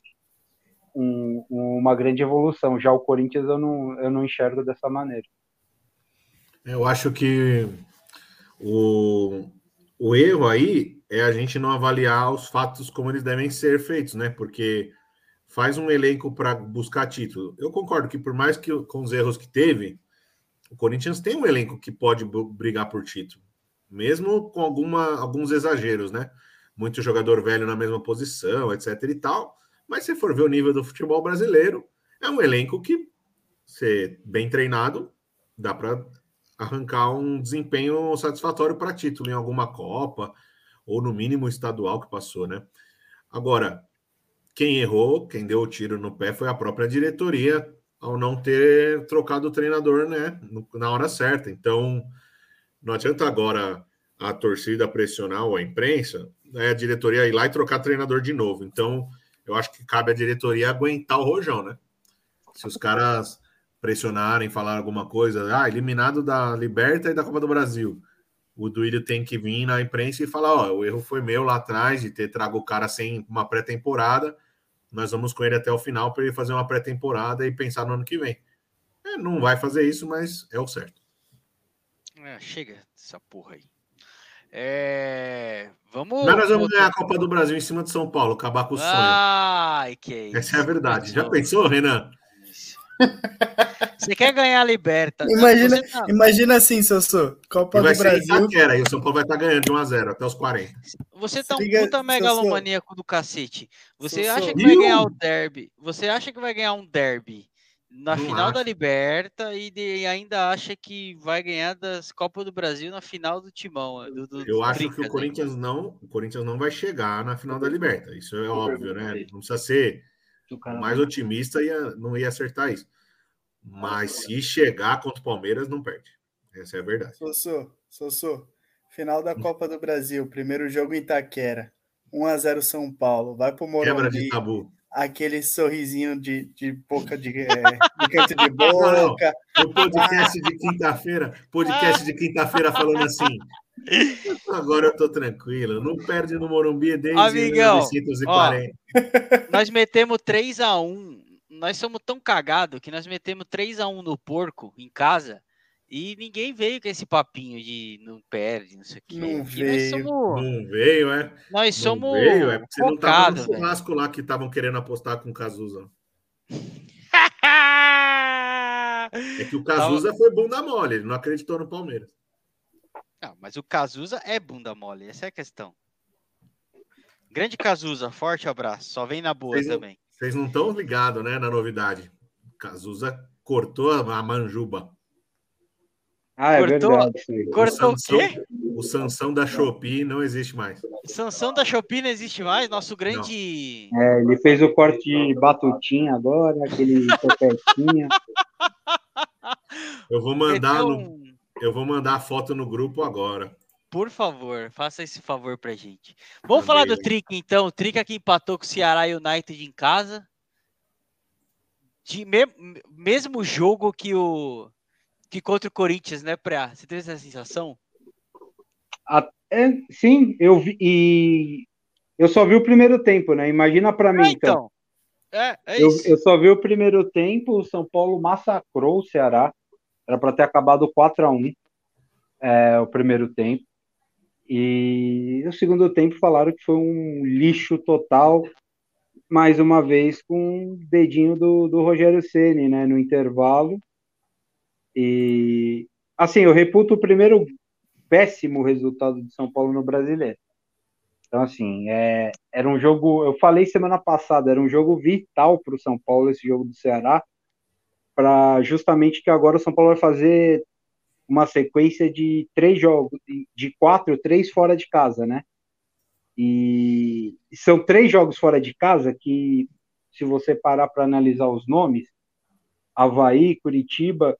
um, uma grande evolução. Já o Corinthians eu não, eu não enxergo dessa maneira. Eu acho que o, o erro aí é a gente não avaliar os fatos como eles devem ser feitos, né? Porque faz um elenco para buscar título. Eu concordo que por mais que com os erros que teve, o Corinthians tem um elenco que pode brigar por título, mesmo com alguma, alguns exageros, né? Muito jogador velho na mesma posição, etc e tal. Mas se for ver o nível do futebol brasileiro, é um elenco que, ser bem treinado, dá para arrancar um desempenho satisfatório para título em alguma Copa, ou no mínimo estadual que passou, né? Agora, quem errou, quem deu o tiro no pé foi a própria diretoria ao não ter trocado o treinador, né, na hora certa. Então, não adianta agora a torcida pressionar ou a imprensa, né, a diretoria ir lá e trocar treinador de novo. Então, eu acho que cabe à diretoria aguentar o rojão, né? Se os caras pressionarem, falar alguma coisa, ah, eliminado da Liberta e da Copa do Brasil. O Duílio tem que vir na imprensa e falar: ó, o erro foi meu lá atrás de ter trago o cara sem uma pré-temporada. Nós vamos com ele até o final para ele fazer uma pré-temporada e pensar no ano que vem. É, não vai fazer isso, mas é o certo. É, chega essa porra aí. É... Vamos. Nós vamos ganhar a Copa do Brasil em cima de São Paulo, acabar com o sonho. Ai, que isso. Essa é a verdade. Já pensou, Renan? Você quer ganhar a Liberta? Imagina, tá... imagina assim, Sossô. Copa e vai do Brasil. Itaquera, e o São Paulo vai estar tá ganhando de 1x0 até os 40. Você tá um Liga, puta megalomaníaco do cacete. Você Sossô. acha que vai ganhar o derby? Você acha que vai ganhar um derby na Não final acho. da Liberta e, de, e, ainda acha que vai ganhar das Copa do Brasil na final do Timão? Do, do, Eu acho que o Corinthians não, o Corinthians não vai chegar na final da Liberta. Isso é óbvio, né? Não precisa ser mais otimista ia não ia acertar isso. Mas se chegar contra o Palmeiras, não perde. Essa é a verdade. Sossô, Sossô, final da Copa do Brasil, primeiro jogo em Itaquera. 1x0 São Paulo. Vai pro Morumbi. Quebra de tabu. Aquele sorrisinho de, de boca de, é, *laughs* de canto de boca. O podcast de quinta-feira, podcast de quinta-feira falando assim. Agora eu tô tranquilo. Não perde no Morumbi desde Amigão, 1940. Ó, nós metemos 3 a 1 nós somos tão cagados que nós metemos 3 a 1 no porco em casa e ninguém veio com esse papinho de não perde, não sei o quê. Não veio. Somos... Não veio, é? Nós não somos. Veio, é porque você não tava no churrasco lá que estavam querendo apostar com o Cazuza. *laughs* é que o Cazuza foi bunda mole, ele não acreditou no Palmeiras. Não, mas o Cazuza é bunda mole, essa é a questão. Grande Cazuza, forte abraço. Só vem na boa também. Vocês não estão ligados, né, na novidade. Cazuza cortou a manjuba. Ah, é cortou, verdade. Cortou o, Sansão, o quê? O Sansão da Shopee não existe mais. Sansão da Shopee não existe mais? Nosso grande. Não. É, ele fez o corte de batutinha agora, aquele *laughs* topetinha. Eu vou mandar no, eu vou mandar a foto no grupo agora. Por favor, faça esse favor pra gente. Vamos falar do Trick, então. O Trick que empatou com o Ceará United em casa. De me, mesmo jogo que o que contra o Corinthians, né, Pra? Você teve essa sensação? é, sim, eu vi e eu só vi o primeiro tempo, né? Imagina para mim, então. então. É, é eu, eu, só vi o primeiro tempo, o São Paulo massacrou o Ceará. Era para ter acabado 4 a 1 é, o primeiro tempo. E no segundo tempo falaram que foi um lixo total, mais uma vez com o dedinho do, do Rogério Ceni, né, no intervalo. E assim, eu reputo o primeiro péssimo resultado de São Paulo no Brasileiro. Então, assim, é, era um jogo. Eu falei semana passada, era um jogo vital para o São Paulo, esse jogo do Ceará, para justamente que agora o São Paulo vai fazer uma sequência de três jogos, de quatro, três fora de casa, né? E são três jogos fora de casa que, se você parar para analisar os nomes, Havaí, Curitiba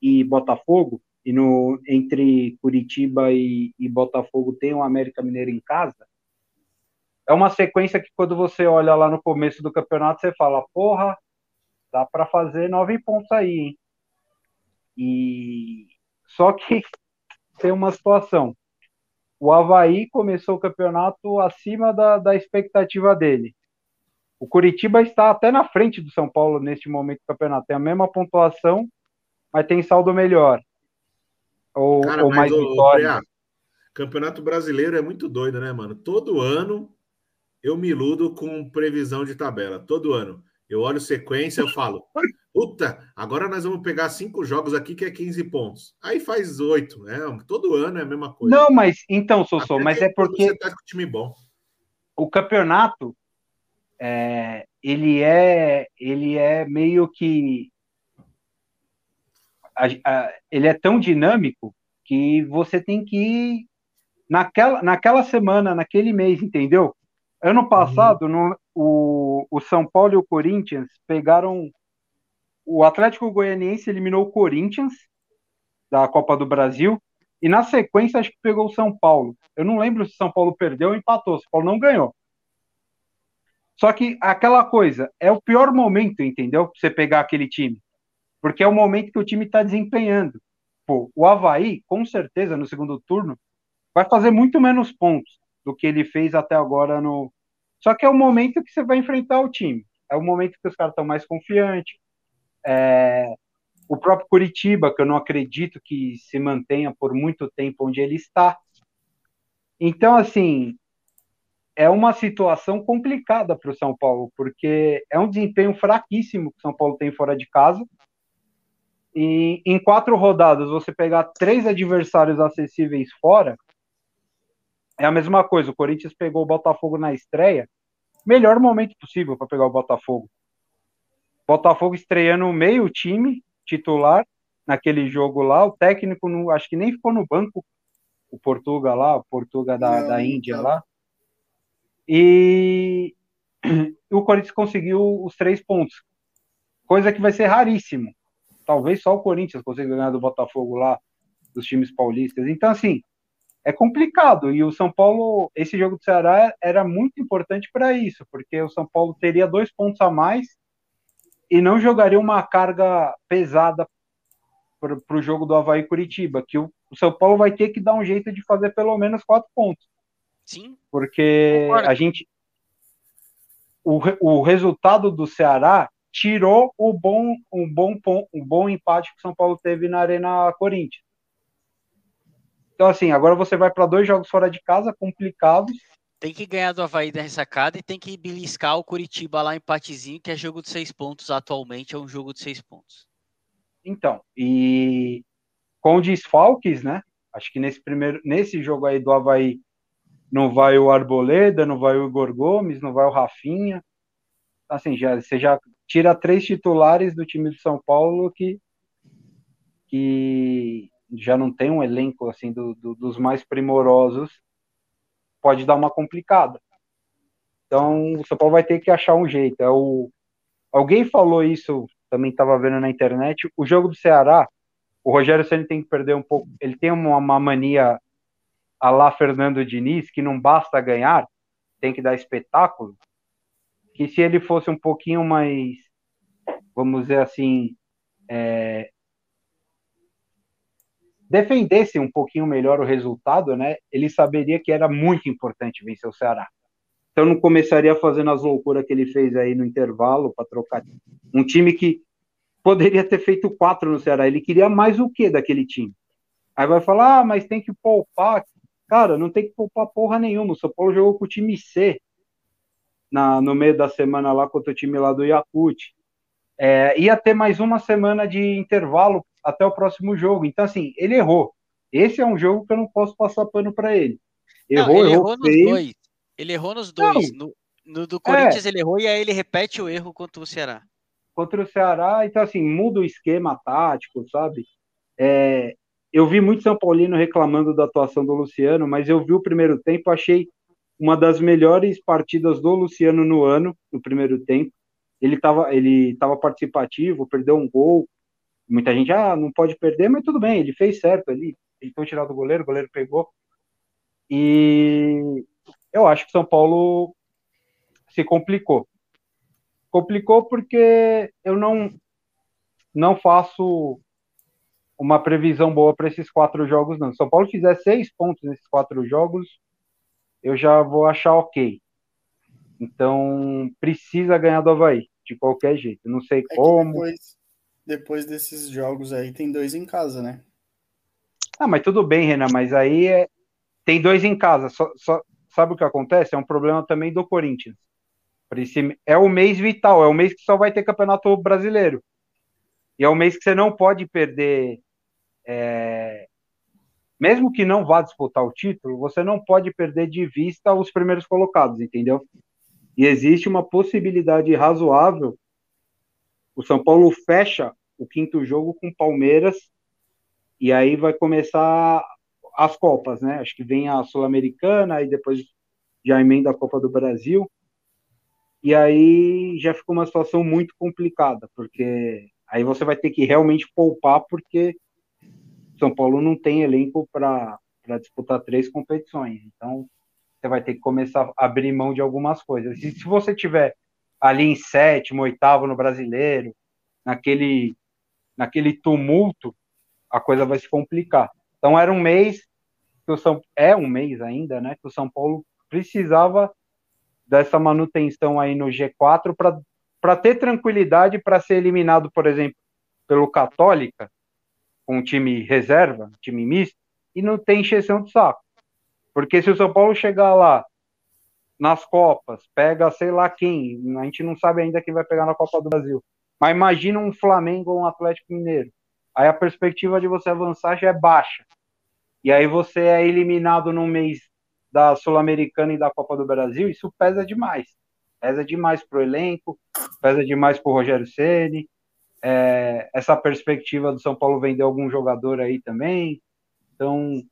e Botafogo, e no, entre Curitiba e, e Botafogo tem o América Mineiro em casa, é uma sequência que quando você olha lá no começo do campeonato, você fala, porra, dá para fazer nove pontos aí, hein? E Só que *laughs* tem uma situação. O Havaí começou o campeonato acima da, da expectativa dele. O Curitiba está até na frente do São Paulo neste momento do campeonato. Tem a mesma pontuação, mas tem saldo melhor. Ou, Cara, ou mais vitórias. Campeonato brasileiro é muito doido, né, mano? Todo ano eu me iludo com previsão de tabela. Todo ano. Eu olho sequência, eu falo, puta, agora nós vamos pegar cinco jogos aqui que é 15 pontos. Aí faz oito, né? Todo ano é a mesma coisa. Não, mas então, Sossô, mas é porque. Você tá com time bom. O campeonato, é, ele é ele é meio que. A, a, ele é tão dinâmico que você tem que ir naquela, naquela semana, naquele mês, entendeu? Ano passado, uhum. no, o, o São Paulo e o Corinthians pegaram. O Atlético Goianiense eliminou o Corinthians da Copa do Brasil. E na sequência, acho que pegou o São Paulo. Eu não lembro se São Paulo perdeu ou empatou. São Paulo não ganhou. Só que aquela coisa, é o pior momento, entendeu? Pra você pegar aquele time. Porque é o momento que o time está desempenhando. Pô, o Havaí, com certeza, no segundo turno, vai fazer muito menos pontos do que ele fez até agora no. Só que é o momento que você vai enfrentar o time. É o momento que os caras estão mais confiantes. É... O próprio Curitiba, que eu não acredito que se mantenha por muito tempo onde ele está. Então, assim, é uma situação complicada para o São Paulo, porque é um desempenho fraquíssimo que o São Paulo tem fora de casa. E em quatro rodadas, você pegar três adversários acessíveis fora, é a mesma coisa. O Corinthians pegou o Botafogo na estreia. Melhor momento possível para pegar o Botafogo. Botafogo estreando meio time titular naquele jogo lá. O técnico, não, acho que nem ficou no banco. O Portuga lá, o Portuga da, da Índia lá. E *clears throat* o Corinthians conseguiu os três pontos. Coisa que vai ser raríssimo. Talvez só o Corinthians consiga ganhar do Botafogo lá, dos times paulistas. Então, assim, é complicado. E o São Paulo, esse jogo do Ceará era muito importante para isso, porque o São Paulo teria dois pontos a mais e não jogaria uma carga pesada para o jogo do Havaí Curitiba, que o, o, São Paulo vai ter que dar um jeito de fazer pelo menos quatro pontos. Sim. Porque Concordo. a gente. O, o resultado do Ceará tirou o bom, um, bom, um bom empate que o São Paulo teve na Arena Corinthians. Então, assim, agora você vai para dois jogos fora de casa, complicados. Tem que ganhar do Havaí da ressacada e tem que beliscar o Curitiba lá em empatezinho, que é jogo de seis pontos atualmente, é um jogo de seis pontos. Então, e com desfalques, né? Acho que nesse primeiro, nesse jogo aí do Havaí não vai o Arboleda, não vai o Igor Gomes, não vai o Rafinha. Assim, já, você já tira três titulares do time de São Paulo que, que já não tem um elenco assim do, do, dos mais primorosos, pode dar uma complicada. Então o São Paulo vai ter que achar um jeito. É o, alguém falou isso, também estava vendo na internet. O jogo do Ceará, o Rogério Ceni tem que perder um pouco. Ele tem uma, uma mania a lá Fernando Diniz que não basta ganhar, tem que dar espetáculo. Que se ele fosse um pouquinho mais, vamos dizer assim, é, defendesse um pouquinho melhor o resultado, né, ele saberia que era muito importante vencer o Ceará. Então não começaria fazendo as loucuras que ele fez aí no intervalo para trocar um time que poderia ter feito quatro no Ceará. Ele queria mais o que daquele time? Aí vai falar, ah, mas tem que poupar. Cara, não tem que poupar porra nenhuma. O São Paulo jogou com o time C na, no meio da semana lá contra o time lá do Yakut. É, ia ter mais uma semana de intervalo até o próximo jogo. Então, assim, ele errou. Esse é um jogo que eu não posso passar pano para ele. Errou, não, ele errou, errou nos dois. Ele errou nos dois. No, no, do Corinthians é. ele errou e aí ele repete o erro contra o Ceará. Contra o Ceará, então assim, muda o esquema tático, sabe? É, eu vi muito São Paulino reclamando da atuação do Luciano, mas eu vi o primeiro tempo, achei uma das melhores partidas do Luciano no ano, no primeiro tempo. Ele estava ele tava participativo, perdeu um gol, Muita gente, ah, não pode perder, mas tudo bem, ele fez certo ali. Ele foi tirado do goleiro, o goleiro pegou. E eu acho que São Paulo se complicou. Complicou porque eu não não faço uma previsão boa para esses quatro jogos, não. Se São Paulo fizer seis pontos nesses quatro jogos, eu já vou achar ok. Então, precisa ganhar do Havaí, de qualquer jeito. Não sei é como. Depois, depois, desses jogos aí, tem dois em casa, né? Ah, mas tudo bem, Renan, mas aí é... tem dois em casa. Só, só... Sabe o que acontece? É um problema também do Corinthians. É o mês vital, é o mês que só vai ter campeonato brasileiro. E é o mês que você não pode perder. É... Mesmo que não vá disputar o título, você não pode perder de vista os primeiros colocados, entendeu? E existe uma possibilidade razoável. O São Paulo fecha o quinto jogo com Palmeiras e aí vai começar as Copas, né? Acho que vem a Sul-Americana e depois já emenda a Copa do Brasil. E aí já ficou uma situação muito complicada, porque aí você vai ter que realmente poupar, porque São Paulo não tem elenco para disputar três competições. Então, você vai ter que começar a abrir mão de algumas coisas. E se você tiver ali em sétimo, oitavo no brasileiro, naquele, naquele tumulto, a coisa vai se complicar. Então era um mês que o São é um mês ainda, né? Que o São Paulo precisava dessa manutenção aí no G4 para ter tranquilidade para ser eliminado, por exemplo, pelo Católica, com um time reserva, time misto, e não tem encheção de saco. Porque se o São Paulo chegar lá nas Copas, pega sei lá quem, a gente não sabe ainda quem vai pegar na Copa do Brasil. Mas imagina um Flamengo ou um Atlético Mineiro. Aí a perspectiva de você avançar já é baixa. E aí você é eliminado no mês da Sul-Americana e da Copa do Brasil, isso pesa demais. Pesa demais para o elenco, pesa demais para o Rogério Ceni. É, essa perspectiva do São Paulo vender algum jogador aí também. Então,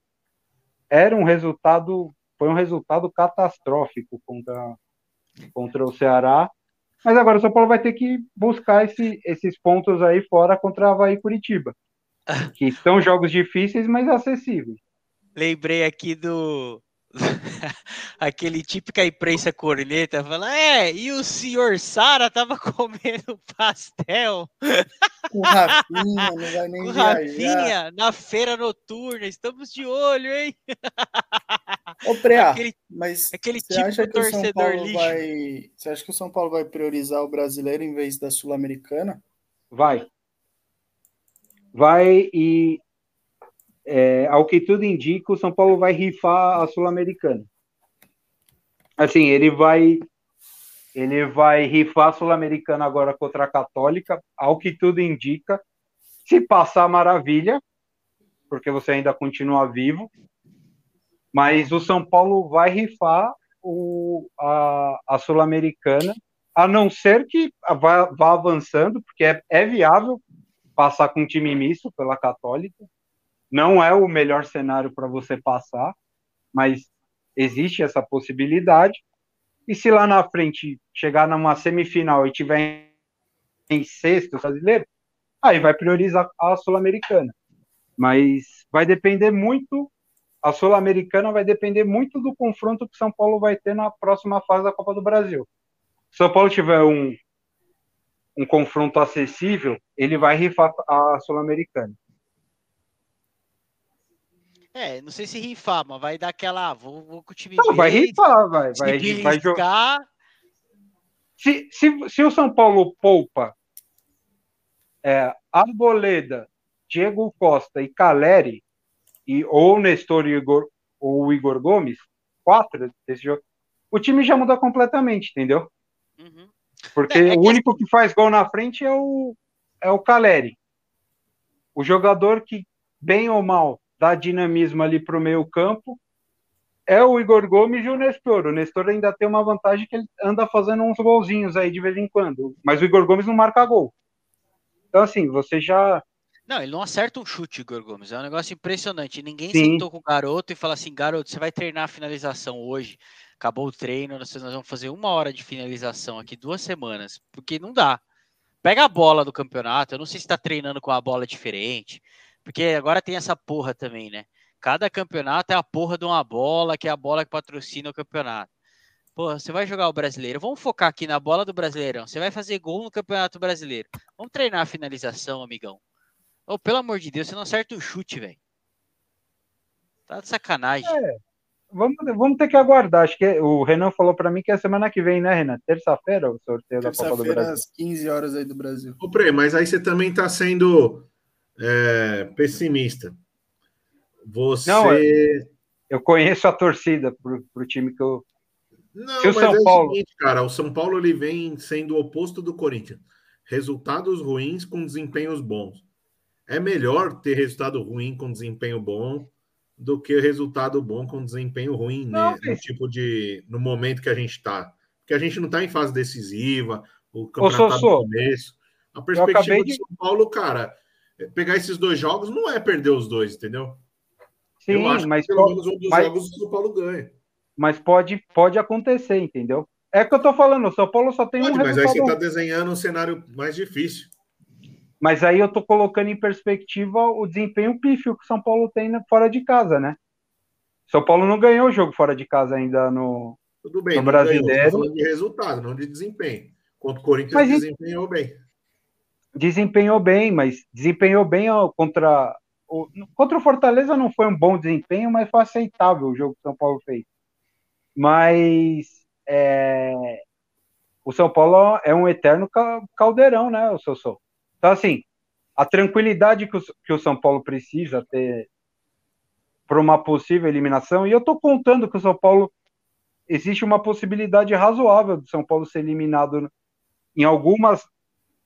era um resultado, foi um resultado catastrófico contra, contra o Ceará. Mas agora o São Paulo vai ter que buscar esse, esses pontos aí fora contra Havaí e Curitiba. *laughs* Que são jogos difíceis, mas acessíveis. Lembrei aqui do, *laughs* aquele típica imprensa corneta fala, é, e o senhor Sara tava *laughs* comendo pastel. *laughs* Com Rafinha, não vai nem Com Rafinha, na feira noturna, estamos de olho, hein? Ô, Preá, aquele, mas aquele você acha que o São Paulo lixo. vai... Você acha que o São Paulo vai priorizar o brasileiro em vez da Sul-Americana? Vai. Vai e é, ao que tudo indica, o São Paulo vai rifar a Sul-Americana. Assim, ele vai ele vai rifar a Sul-Americana agora contra a Católica, ao que tudo indica. Se passar, maravilha, porque você ainda continua vivo. Mas o São Paulo vai rifar o, a, a Sul-Americana, a não ser que vá, vá avançando, porque é, é viável passar com um time misto pela Católica não é o melhor cenário para você passar, mas existe essa possibilidade. E se lá na frente chegar numa semifinal e tiver em sexto brasileiro, aí vai priorizar a Sul-Americana. Mas vai depender muito, a Sul-Americana vai depender muito do confronto que São Paulo vai ter na próxima fase da Copa do Brasil. Se São Paulo tiver um, um confronto acessível, ele vai rifar a Sul-Americana. É, não sei se rifar, mas vai dar aquela. Vou, vou com o time. Não, vai rifar, vai. Vai, vai jogar. Se, se, se o São Paulo poupa é, Arboleda, Diego Costa e Caleri, e, ou Nestor Igor, ou Igor Gomes, quatro desse jogo, o time já muda completamente, entendeu? Uhum. Porque é, é o único que faz gol na frente é o, é o Caleri. O jogador que, bem ou mal, dá dinamismo ali para o meio campo é o Igor Gomes e o Nestor. O Nestor ainda tem uma vantagem que ele anda fazendo uns golzinhos aí de vez em quando, mas o Igor Gomes não marca gol. Então, assim, você já. Não, ele não acerta um chute, Igor Gomes. É um negócio impressionante. Ninguém Sim. sentou com o garoto e fala assim: garoto, você vai treinar a finalização hoje. Acabou o treino, nós vamos fazer uma hora de finalização aqui, duas semanas, porque não dá. Pega a bola do campeonato. Eu não sei se está treinando com a bola diferente. Porque agora tem essa porra também, né? Cada campeonato é a porra de uma bola, que é a bola que patrocina o campeonato. Pô, você vai jogar o brasileiro. Vamos focar aqui na bola do brasileirão. Você vai fazer gol no campeonato brasileiro. Vamos treinar a finalização, amigão. Oh, pelo amor de Deus, você não acerta o chute, velho. Tá de sacanagem. É, vamos, vamos ter que aguardar. Acho que o Renan falou para mim que é semana que vem, né, Renan? Terça-feira o sorteio da Copa do Brasil. às 15 horas aí do Brasil. Ô, Pre, mas aí você também tá sendo é, pessimista. Você. Não, eu conheço a torcida pro, pro time que eu. Não, Se o São é Paulo. O seguinte, cara, o São Paulo ele vem sendo o oposto do Corinthians. Resultados ruins com desempenhos bons. É melhor ter resultado ruim com desempenho bom do que resultado bom com desempenho ruim não, né, no tipo de no momento que a gente está. Porque a gente não está em fase decisiva, o campeonato está no começo. A perspectiva de... São Paulo, cara, é pegar esses dois jogos não é perder os dois, entendeu? Sim, Eu acho mas que pelo menos um dos mas, jogos o São Paulo ganha. Mas pode, pode acontecer, entendeu? É que eu tô falando, o São Paulo só tem pode, um mas aí você tá desenhando um cenário mais difícil. Mas aí eu estou colocando em perspectiva o desempenho pífio que o São Paulo tem fora de casa, né? São Paulo não ganhou o jogo fora de casa ainda no, Tudo bem, no brasileiro. Ganhou, falando de resultado, não de desempenho. Contra o Corinthians mas, desempenhou bem. Desempenhou bem, mas desempenhou bem contra o, contra o Fortaleza não foi um bom desempenho, mas foi aceitável o jogo que o São Paulo fez. Mas é, o São Paulo é um eterno caldeirão, né, o Sou? Então, assim, a tranquilidade que o, que o São Paulo precisa ter para uma possível eliminação, e eu estou contando que o São Paulo existe uma possibilidade razoável do São Paulo ser eliminado em algumas.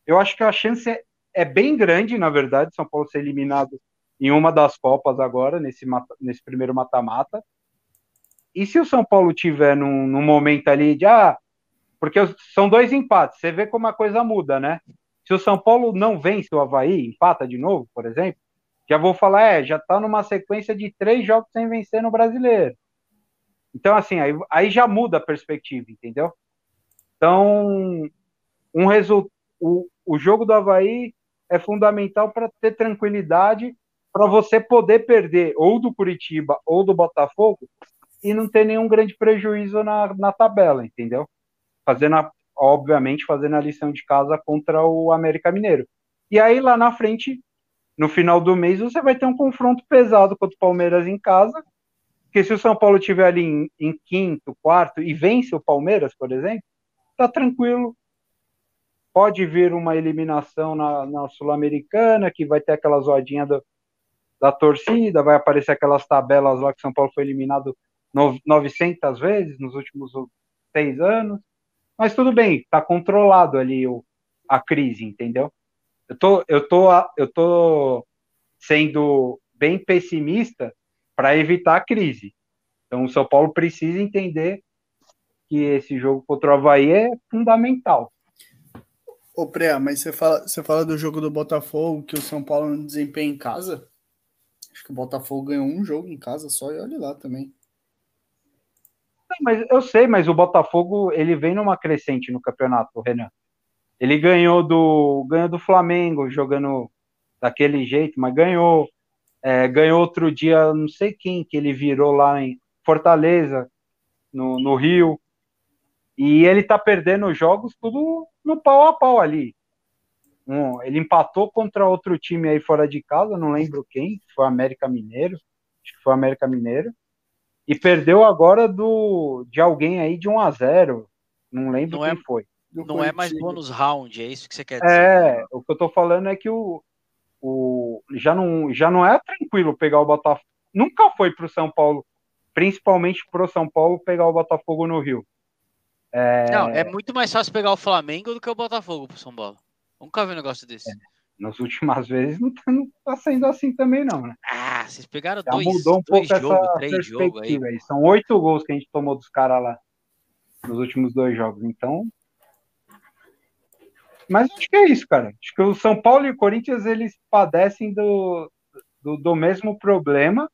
Eu acho que a chance é, é bem grande, na verdade, São Paulo ser eliminado em uma das Copas agora, nesse, nesse primeiro mata-mata. E se o São Paulo tiver num, num momento ali de ah, porque são dois empates, você vê como a coisa muda, né? Se o São Paulo não vence o Havaí, empata de novo, por exemplo, já vou falar, é, já tá numa sequência de três jogos sem vencer no brasileiro. Então, assim, aí, aí já muda a perspectiva, entendeu? Então, um resu o, jogo do Havaí é fundamental para ter tranquilidade para você poder perder ou do Curitiba ou do Botafogo e não ter nenhum grande prejuízo na, na tabela, entendeu? Fazendo a, obviamente fazendo a lição de casa contra o América Mineiro. E aí lá na frente, no final do mês, você vai ter um confronto pesado contra o Palmeiras em casa, porque se o São Paulo estiver ali em, em, quinto, quarto e vence o Palmeiras, por exemplo, tá tranquilo. Pode vir uma eliminação na, na Sul-Americana, que vai ter aquela zoadinha do, da torcida, vai aparecer aquelas tabelas lá que São Paulo foi eliminado 900 vezes nos últimos seis anos. Mas tudo bem, está controlado ali o, a crise, entendeu? Eu tô, eu tô, eu tô sendo bem pessimista para evitar a crise. Então o São Paulo precisa entender que esse jogo contra o Havaí é fundamental. Ô, Pré, mas você fala, você fala do jogo do Botafogo, que o São Paulo não desempenha em casa? Acho que o Botafogo ganhou um jogo em casa só e olha lá também mas eu sei, mas o Botafogo ele vem numa crescente no campeonato, Renan. Ele ganhou do ganhou do Flamengo jogando daquele jeito, mas ganhou. É, ganhou outro dia, não sei quem que ele virou lá em Fortaleza, no, no Rio. E ele tá perdendo jogos tudo no pau a pau ali. Um, ele empatou contra outro time aí fora de casa, não lembro quem, foi o América Mineiro. Acho que foi o América Mineiro e perdeu agora do de alguém aí de 1 a 0 Não lembro não quem é, foi. Não é mais bônus round, é isso que você quer dizer? É, o que eu tô falando é que o, o já, não, já não é tranquilo pegar o Botafogo. Nunca foi pro São Paulo, principalmente pro São Paulo, pegar o Botafogo no Rio. É... Não, é muito mais fácil pegar o Flamengo do que o Botafogo pro São Paulo. Nunca vi um negócio desse. É nas últimas vezes não tá, não tá sendo assim também, não, né? Ah, vocês pegaram Já dois, mudou um dois pouco jogo, essa perspectiva aí. aí. São oito gols que a gente tomou dos caras lá nos últimos dois jogos, então. Mas acho que é isso, cara. Acho que o São Paulo e o Corinthians eles padecem do, do, do mesmo problema,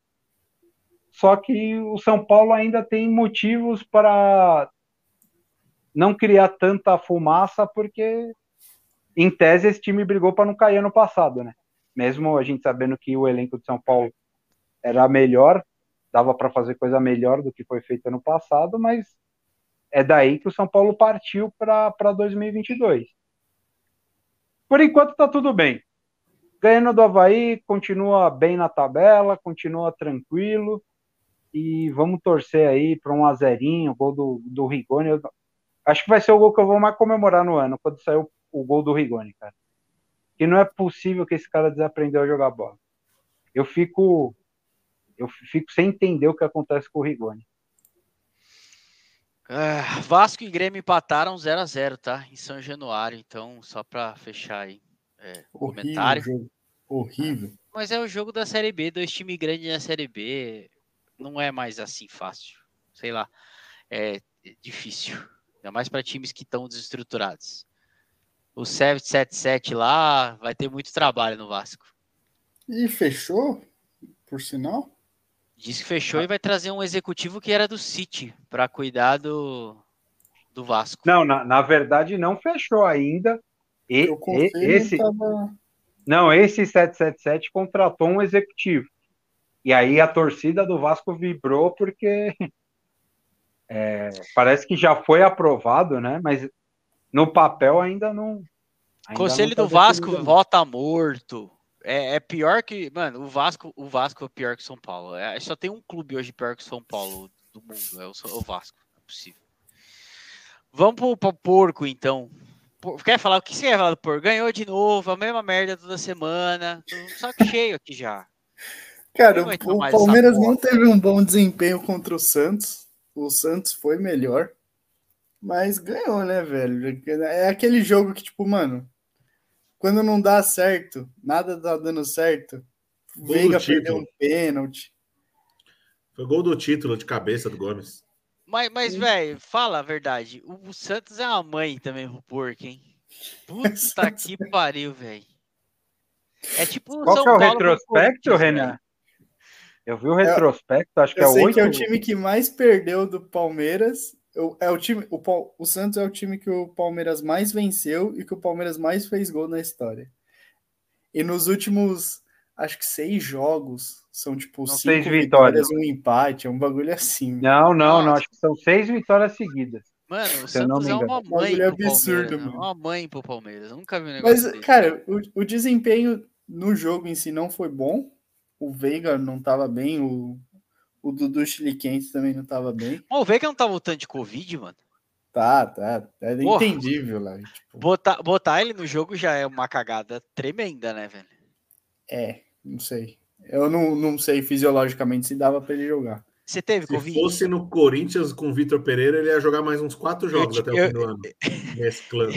só que o São Paulo ainda tem motivos para não criar tanta fumaça, porque em tese, esse time brigou para não cair ano passado, né? Mesmo a gente sabendo que o elenco de São Paulo era melhor, dava para fazer coisa melhor do que foi feito ano passado, mas é daí que o São Paulo partiu para 2022. Por enquanto tá tudo bem. ganhando do Havaí, continua bem na tabela, continua tranquilo. E vamos torcer aí para um azerinho, gol do, do Rigoni. Eu, acho que vai ser o gol que eu vou mais comemorar no ano, quando sair o, o gol do Rigoni, cara. Que não é possível que esse cara desaprendeu a jogar bola. Eu fico eu fico sem entender o que acontece com o Rigoni. Uh, Vasco e Grêmio empataram 0 a 0 tá? Em São Januário, então, só para fechar aí. É, horrível, comentário. Jogo. Horrível. Mas é o jogo da Série B, dois times grandes na Série B. Não é mais assim fácil. Sei lá. É difícil. Ainda mais para times que estão desestruturados. O 777 lá vai ter muito trabalho no Vasco. E fechou, por sinal? Diz que fechou e vai trazer um executivo que era do City para cuidar do, do Vasco. Não, na, na verdade não fechou ainda. E, e esse tava... Não, esse 777 contratou um executivo. E aí a torcida do Vasco vibrou porque é, parece que já foi aprovado, né? Mas no papel ainda não. Ainda Conselho não tá do Vasco vota morto. É, é, pior que. Mano, o Vasco, o Vasco é pior que São Paulo. É, só tem um clube hoje pior que São Paulo do mundo. É o, o Vasco. É possível. Vamos pro, pro porco, então. Quer falar? O que você quer falar do porco? Ganhou de novo, a mesma merda toda semana. Um saco cheio aqui já. Cara, o, o Palmeiras não teve um bom desempenho contra o Santos. O Santos foi melhor. Mas ganhou, né, velho? É aquele jogo que, tipo, mano, quando não dá certo, nada tá dando certo. Gol Veiga perdeu um pênalti. Foi gol do título de cabeça do Gomes. Mas, mas velho, fala a verdade. O, Santos é uma mãe também pro porco, hein? Puta *laughs* que pariu, velho. É tipo Qual São que é o Paulo retrospecto, Renan? Eu vi o é, retrospecto, acho que é o 8. que é o time que mais perdeu do Palmeiras é o time, o, o Santos é o time que o Palmeiras mais venceu e que o Palmeiras mais fez gol na história. E nos últimos, acho que seis jogos, são tipo são cinco seis vitórias, vitórias, um empate, é um bagulho assim. Não, não, não, acho que são seis vitórias seguidas. Mano, o Santos é uma mãe é absurdo, mano. uma mãe pro Palmeiras. Eu nunca vi um negócio Mas, desse. cara, o, o desempenho no jogo em si não foi bom. O Veiga não tava bem, o o Dudu Chiliquense também não tava bem. O Veiga não tá voltando de Covid, mano. Tá, tá. É Porra, entendível lá. Tipo... Botar, botar ele no jogo já é uma cagada tremenda, né, velho? É, não sei. Eu não, não sei fisiologicamente se dava para ele jogar. Você teve Se Covid? Se fosse no Corinthians com o Vitor Pereira, ele ia jogar mais uns quatro jogos eu, até eu, o fim do ano. *laughs* Mesclando.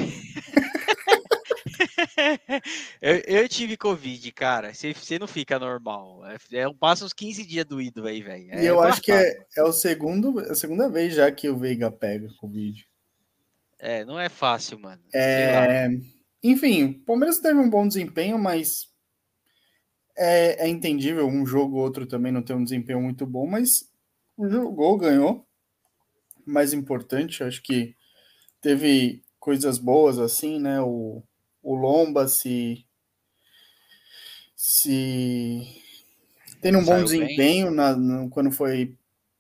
*laughs* eu, eu, tive Covid, cara. Você, você não fica normal. É, é, passa uns 15 dias doído aí, velho. É, e eu acho que é, é o segundo, a segunda vez já que o Veiga pega Covid. É, não é fácil, mano. É... Enfim, o Palmeiras teve um bom desempenho, mas é, é entendível. Um jogo ou outro também não tem um desempenho muito bom, mas jogou, ganhou. Mais importante, acho que teve coisas boas assim, né? O, o Lomba se se tem um bom desempenho na, no, quando foi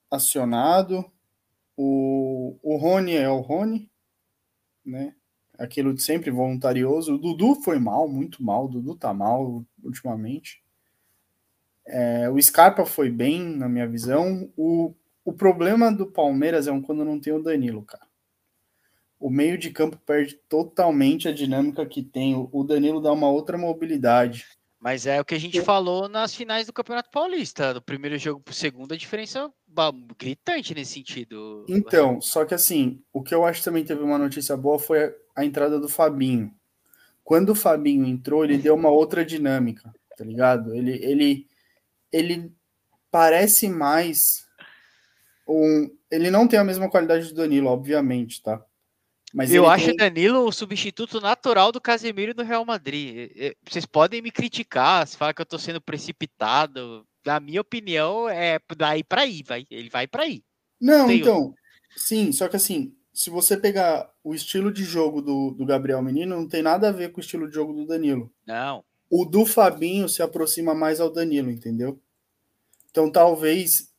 acionado. O, o Rony é o Rony, né? Aquilo de sempre voluntarioso. O Dudu foi mal, muito mal. O Dudu tá mal ultimamente. É, o Scarpa foi bem, na minha visão. O, o problema do Palmeiras é um quando não tem o Danilo, cara o meio de campo perde totalmente a dinâmica que tem. O Danilo dá uma outra mobilidade. Mas é o que a gente falou nas finais do Campeonato Paulista. Do primeiro jogo para o segundo, a diferença gritante nesse sentido. Então, só que assim, o que eu acho que também teve uma notícia boa foi a entrada do Fabinho. Quando o Fabinho entrou, ele deu uma outra dinâmica, tá ligado? Ele, ele, ele parece mais um. Ele não tem a mesma qualidade do Danilo, obviamente, tá? Mas eu acho tem... Danilo o substituto natural do Casemiro no Real Madrid. Vocês podem me criticar, se falar que eu tô sendo precipitado. Na minha opinião, é daí para aí, vai. Ele vai para aí. Não, Tem então, outro. sim, só que assim, se você pegar o estilo de jogo do, do Gabriel Menino, não tem nada a ver com o estilo de jogo do Danilo. Não. O do Fabinho se aproxima mais ao Danilo, entendeu? Então talvez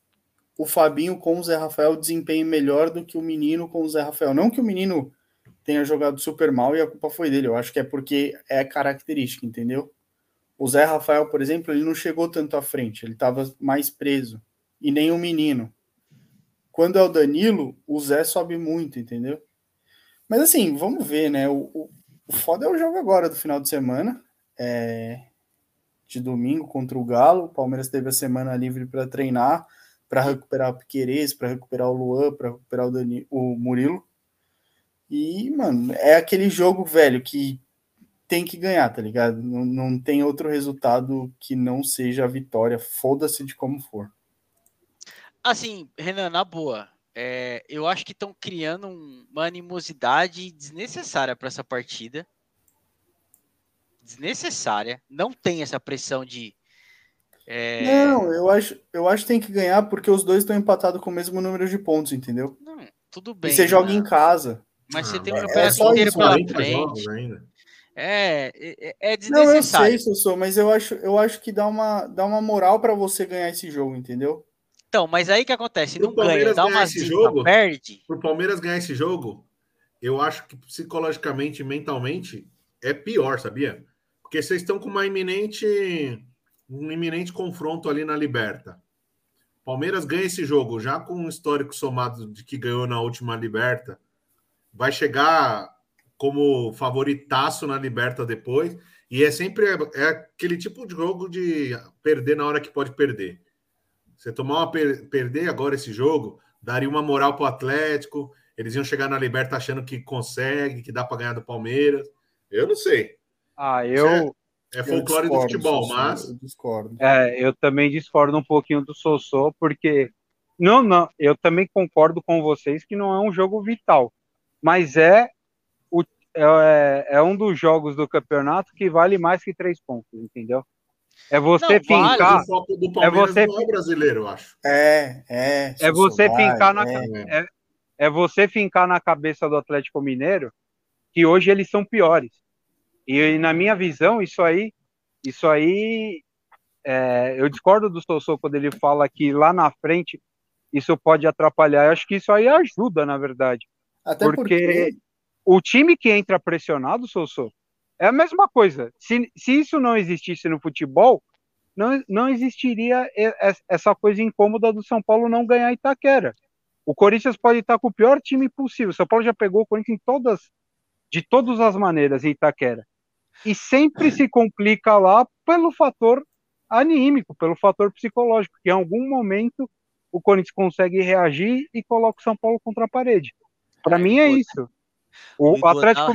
o Fabinho com o Zé Rafael desempenhe melhor do que o menino com o Zé Rafael. Não que o menino tenha jogado super mal e a culpa foi dele. Eu acho que é porque é característica, entendeu? O Zé Rafael, por exemplo, ele não chegou tanto à frente, ele estava mais preso. E nem o menino. Quando é o Danilo, o Zé sobe muito, entendeu? Mas assim, vamos ver, né? O, o, o foda é o jogo agora do final de semana. É, de domingo contra o Galo. O Palmeiras teve a semana livre para treinar, para recuperar o Piquerez, para recuperar o Luan, para recuperar o, Dani, o Murilo. E, mano, é aquele jogo, velho, que tem que ganhar, tá ligado? Não, não tem outro resultado que não seja a vitória, foda-se de como for. Assim, Renan, na boa, é, eu acho que estão criando uma animosidade desnecessária para essa partida. Desnecessária. Não tem essa pressão de. É... Não, eu acho, eu acho que tem que ganhar porque os dois estão empatados com o mesmo número de pontos, entendeu? Não, tudo bem. E você joga em casa. Mas você ah, tem o campeonato é inteiro pela frente. É, é, é desnecessário. Não, eu sei, Sussô, mas eu acho, eu acho que dá uma, dá uma moral para você ganhar esse jogo, entendeu? Então, mas aí que acontece? Não ganha, dá uma zica, jogo, perde. Pro Palmeiras ganhar esse jogo, eu acho que psicologicamente, mentalmente, é pior, sabia? Porque vocês estão com uma iminente, um iminente confronto ali na Liberta. Palmeiras ganha esse jogo, já com um histórico somado de que ganhou na última Liberta vai chegar como favoritaço na Liberta depois. E é sempre é aquele tipo de jogo de perder na hora que pode perder. Você tomar uma per perder agora esse jogo, daria uma moral para o Atlético. Eles iam chegar na Liberta achando que consegue, que dá para ganhar do Palmeiras. Eu não sei. Ah, eu. É, é folclore discordo, do futebol, mas. Eu discordo. É, eu também discordo um pouquinho do Sossô, porque. Não, não, eu também concordo com vocês que não é um jogo vital mas é, o, é, é, um dos jogos do campeonato que vale mais que três pontos, entendeu? É você não, fincar. Vale. é você não é brasileiro, eu acho. É, é. É você vai, fincar na. É. é. É, você fincar na cabeça do Atlético Mineiro que hoje eles são piores. E na minha visão, isso aí, isso aí, é, eu discordo do Sossô quando ele fala que lá na frente isso pode atrapalhar. Eu acho que isso aí ajuda, na verdade. Até porque, porque, o time que entra pressionado, Sousa, é a mesma coisa. Se, se isso não existisse no futebol, não, não existiria essa coisa incômoda do São Paulo não ganhar Itaquera. O Corinthians pode estar com o pior time possível. O São Paulo já pegou o Corinthians em todas, de todas as maneiras em Itaquera. E sempre se complica lá pelo fator anímico, pelo fator psicológico, que em algum momento o Corinthians consegue reagir e coloca o São Paulo contra a parede. Para mim é isso. O, o Atlético.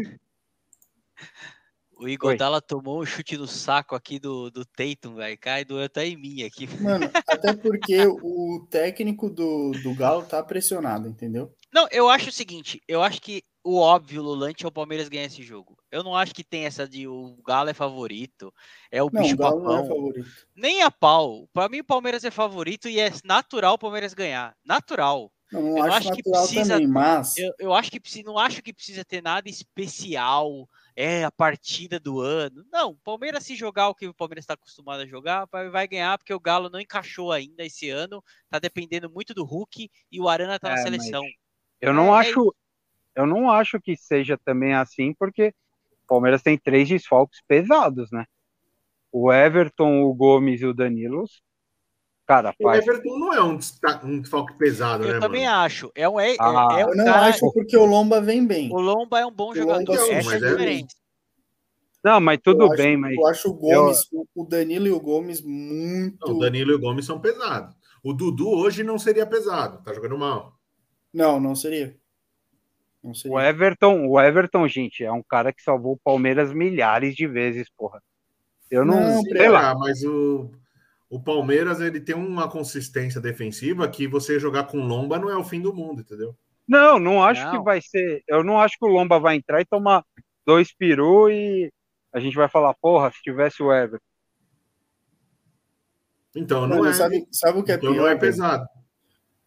O Igor Dalla tomou um chute no saco aqui do, do Tatum, velho. Cai do até em mim aqui. Mano, até porque o técnico do, do Galo tá pressionado, entendeu? Não, eu acho o seguinte: eu acho que o óbvio Lulante é o Palmeiras ganhar esse jogo. Eu não acho que tem essa de o Galo é favorito, é o não, bicho Galo papão. Não é favorito. Nem a pau. Para mim o Palmeiras é favorito e é natural o Palmeiras ganhar. Natural. Eu não eu acho, acho que precisa, também, mas eu, eu, acho que precisa, não acho que precisa ter nada especial. É a partida do ano. Não, o Palmeiras se jogar o que o Palmeiras está acostumado a jogar, vai, ganhar porque o Galo não encaixou ainda esse ano. Tá dependendo muito do Hulk e o Arana tá é, na seleção. Eu não é, acho, é... eu não acho que seja também assim, porque o Palmeiras tem três desfalques pesados, né? O Everton, o Gomes e o Danilo Cara, o Everton não é um, um desfalque pesado, eu né? Eu também mano? acho. É um, é, ah, é um eu não cara... acho porque o Lomba vem bem. O Lomba é um bom o jogador. Lomba, sim, é diferente. Não, mas tudo eu bem, acho, mas. Eu acho o Gomes, eu... o Danilo e o Gomes muito. o Danilo e o Gomes são pesados. O Dudu hoje não seria pesado, tá jogando mal. Não, não seria. Não seria. O Everton, o Everton, gente, é um cara que salvou o Palmeiras milhares de vezes, porra. Eu não, não sei lá. Mas o o Palmeiras ele tem uma consistência defensiva que você jogar com Lomba não é o fim do mundo, entendeu? Não, não acho não. que vai ser. Eu não acho que o Lomba vai entrar e tomar dois peru e a gente vai falar, porra, se tivesse o Everton. Então, não, não é. Sabe, sabe o que é então pior? Não é pesado.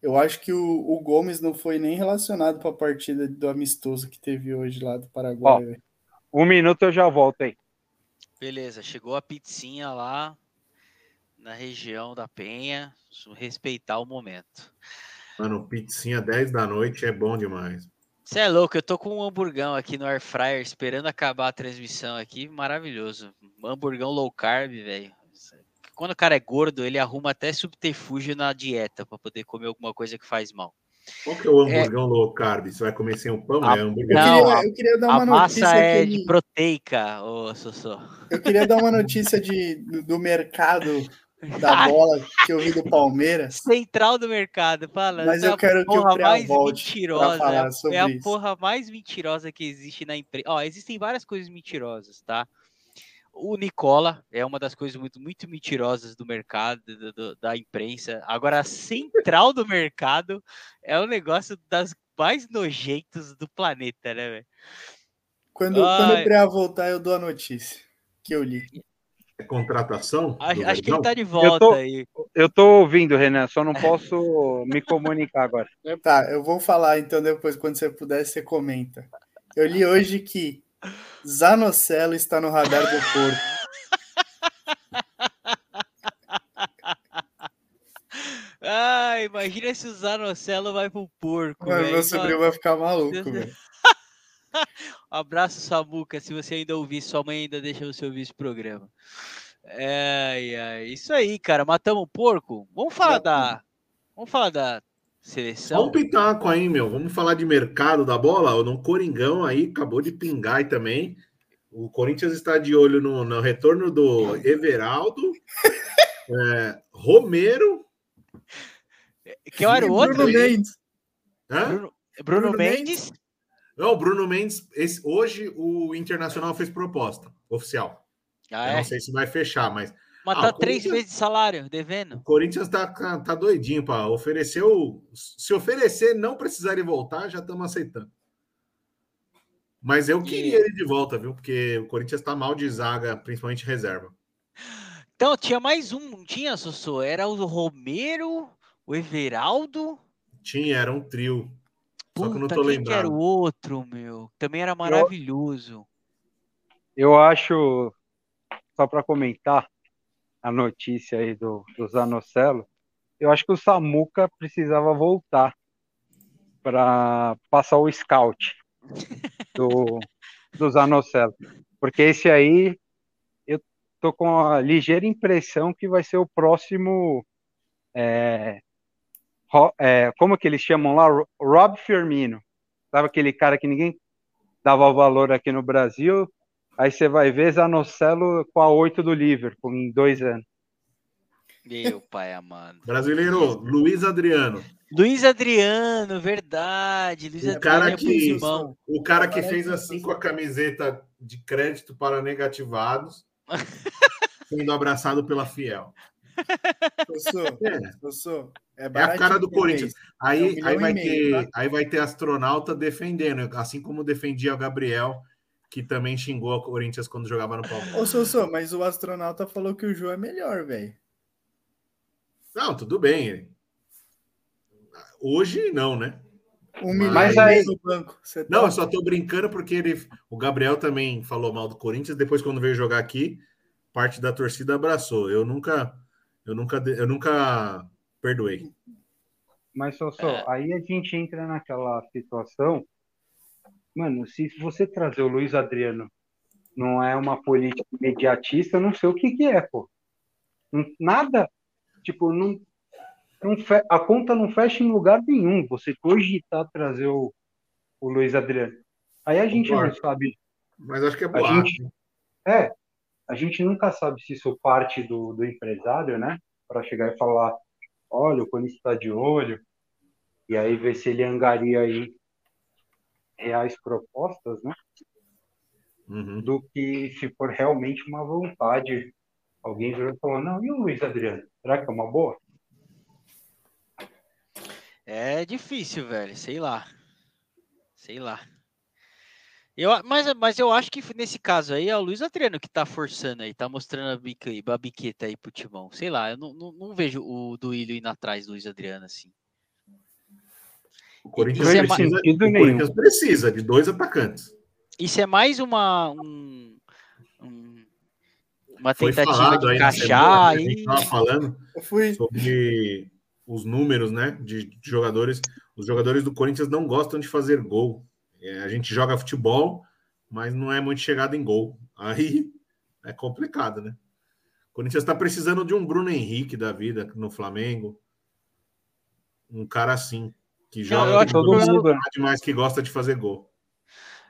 Eu acho que o, o Gomes não foi nem relacionado para a partida do amistoso que teve hoje lá do Paraguai. Ó, um minuto eu já volto aí. Beleza, chegou a pizzinha lá na região da Penha, respeitar o momento. Mano, pizzinha 10 da noite é bom demais. Você é louco, eu tô com um hamburgão aqui no air fryer esperando acabar a transmissão aqui, maravilhoso. Um hamburgão low carb, velho. Quando o cara é gordo, ele arruma até subterfúgio na dieta para poder comer alguma coisa que faz mal. Qual que é o hamburgão é... low carb? Você vai comer sem o pão? A... É hambúrguer? Não, eu queria, eu queria dar uma a notícia massa é de proteica, ô Sossô. Eu queria dar uma notícia de, do mercado da *laughs* bola que eu vi do Palmeiras. Central do mercado, fala. Mas eu quero que o mais mentirosa, sobre É a isso. porra mais mentirosa que existe na empresa. Ó, existem várias coisas mentirosas, tá? O Nicola é uma das coisas muito, muito mentirosas do mercado, do, do, da imprensa. Agora, a central do mercado é um negócio das mais nojentos do planeta, né, velho? Quando, quando o Preá voltar, eu dou a notícia que eu li. É contratação? Acho, acho que ele tá de volta eu tô, aí. Eu tô ouvindo, Renan, só não posso me comunicar agora. Tá, eu vou falar então depois, quando você puder, você comenta. Eu li hoje que Zanocelo está no radar do Porto. *laughs* Ah, imagina se o Zanocelo vai pro porco. Mano, meu sobrinho vai ficar maluco, velho. *laughs* Abraço, Samuca. Se você ainda ouvir, sua mãe ainda deixa você ouvir esse programa. É, é, isso aí, cara. Matamos o porco. Vamos falar da. Vamos falar da seleção. Vamos pitaco aí, meu. Vamos falar de mercado da bola. No Coringão aí, acabou de pingar aí também. O Corinthians está de olho no, no retorno do Everaldo, *laughs* é, Romero. Que era o outro? Bruno Mendes. Bruno, Bruno, Bruno Mendes. Mendes. Não, Bruno Mendes, esse, hoje o Internacional fez proposta oficial. Ah, é? Não sei se vai fechar, mas. Mas ah, tá três meses de salário, devendo. O Corinthians tá, tá doidinho para oferecer o. Se oferecer, não precisaria voltar, já estamos aceitando. Mas eu queria e... ele de volta, viu? Porque o Corinthians tá mal de zaga, principalmente reserva. Então, tinha mais um, não tinha, Sossô? Era o Romero, o Everaldo. Tinha, era um trio. Puta, Só que eu não tô quem lembrando. Que era o outro, meu? Também era maravilhoso. Eu, eu acho, só para comentar a notícia aí do, do Zanocelo, eu acho que o Samuca precisava voltar para passar o scout *laughs* do, do Zanocelo. Porque esse aí, eu tô com a ligeira impressão que vai ser o próximo é, é, como que eles chamam lá? Rob Firmino. Sabe aquele cara que ninguém dava valor aqui no Brasil? Aí você vai ver Zanocelo com a 8 do Liverpool em dois anos. Meu pai amado. Brasileiro, Luiz Adriano. Luiz Adriano, verdade. Luiz o cara que, o cara que fez assim com a camiseta de crédito para negativados, *laughs* sendo abraçado pela Fiel. *laughs* Eu sou, é, é a cara do Corinthians. Aí, é um aí, vai ter, tá? aí vai ter astronauta defendendo, assim como defendia o Gabriel, que também xingou o Corinthians quando jogava no Palmeiras. Ô, Sossô, mas o astronauta falou que o João é melhor, velho. Não, tudo bem. Hoje não, né? Um mas aí no banco. Tá... Não, eu só tô brincando porque ele, o Gabriel também falou mal do Corinthians. Depois, quando veio jogar aqui, parte da torcida abraçou. Eu nunca, eu nunca, eu nunca perdoei. Mas só só, é. aí a gente entra naquela situação, mano, se você trazer o Luiz Adriano não é uma política imediatista, eu não sei o que que é, pô. Nada, tipo, não, não fe... a conta não fecha em lugar nenhum. Você cogitar trazer o, o Luiz Adriano. Aí a gente Concordo. não sabe. Mas acho que é boa. Gente... É, a gente nunca sabe se isso parte do, do empresário, né? Para chegar e falar, olha, o Corinthians está de olho, e aí ver se ele angaria aí reais propostas, né? Uhum. Do que se for realmente uma vontade. Alguém virou e falou, não, e o Luiz Adriano? Será que é uma boa? É difícil, velho. Sei lá. Sei lá. Eu, mas, mas eu acho que nesse caso aí é o Luiz Adriano que tá forçando aí, tá mostrando a, bica, a biqueta aí pro Timão. Sei lá, eu não, não, não vejo o Duílio indo atrás do Luiz Adriano assim. O Corinthians, é precisa, o Corinthians precisa de dois atacantes. Isso é mais uma, um, um, uma tentativa de encaixar. Semana, a gente tava falando sobre os números né, de, de jogadores. Os jogadores do Corinthians não gostam de fazer gol. É, a gente joga futebol, mas não é muito chegado em gol. Aí *laughs* é complicado, né? O Corinthians está precisando de um Bruno Henrique da vida no Flamengo. Um cara assim, que joga eu acho todo que- mundo, mas que gosta de fazer gol.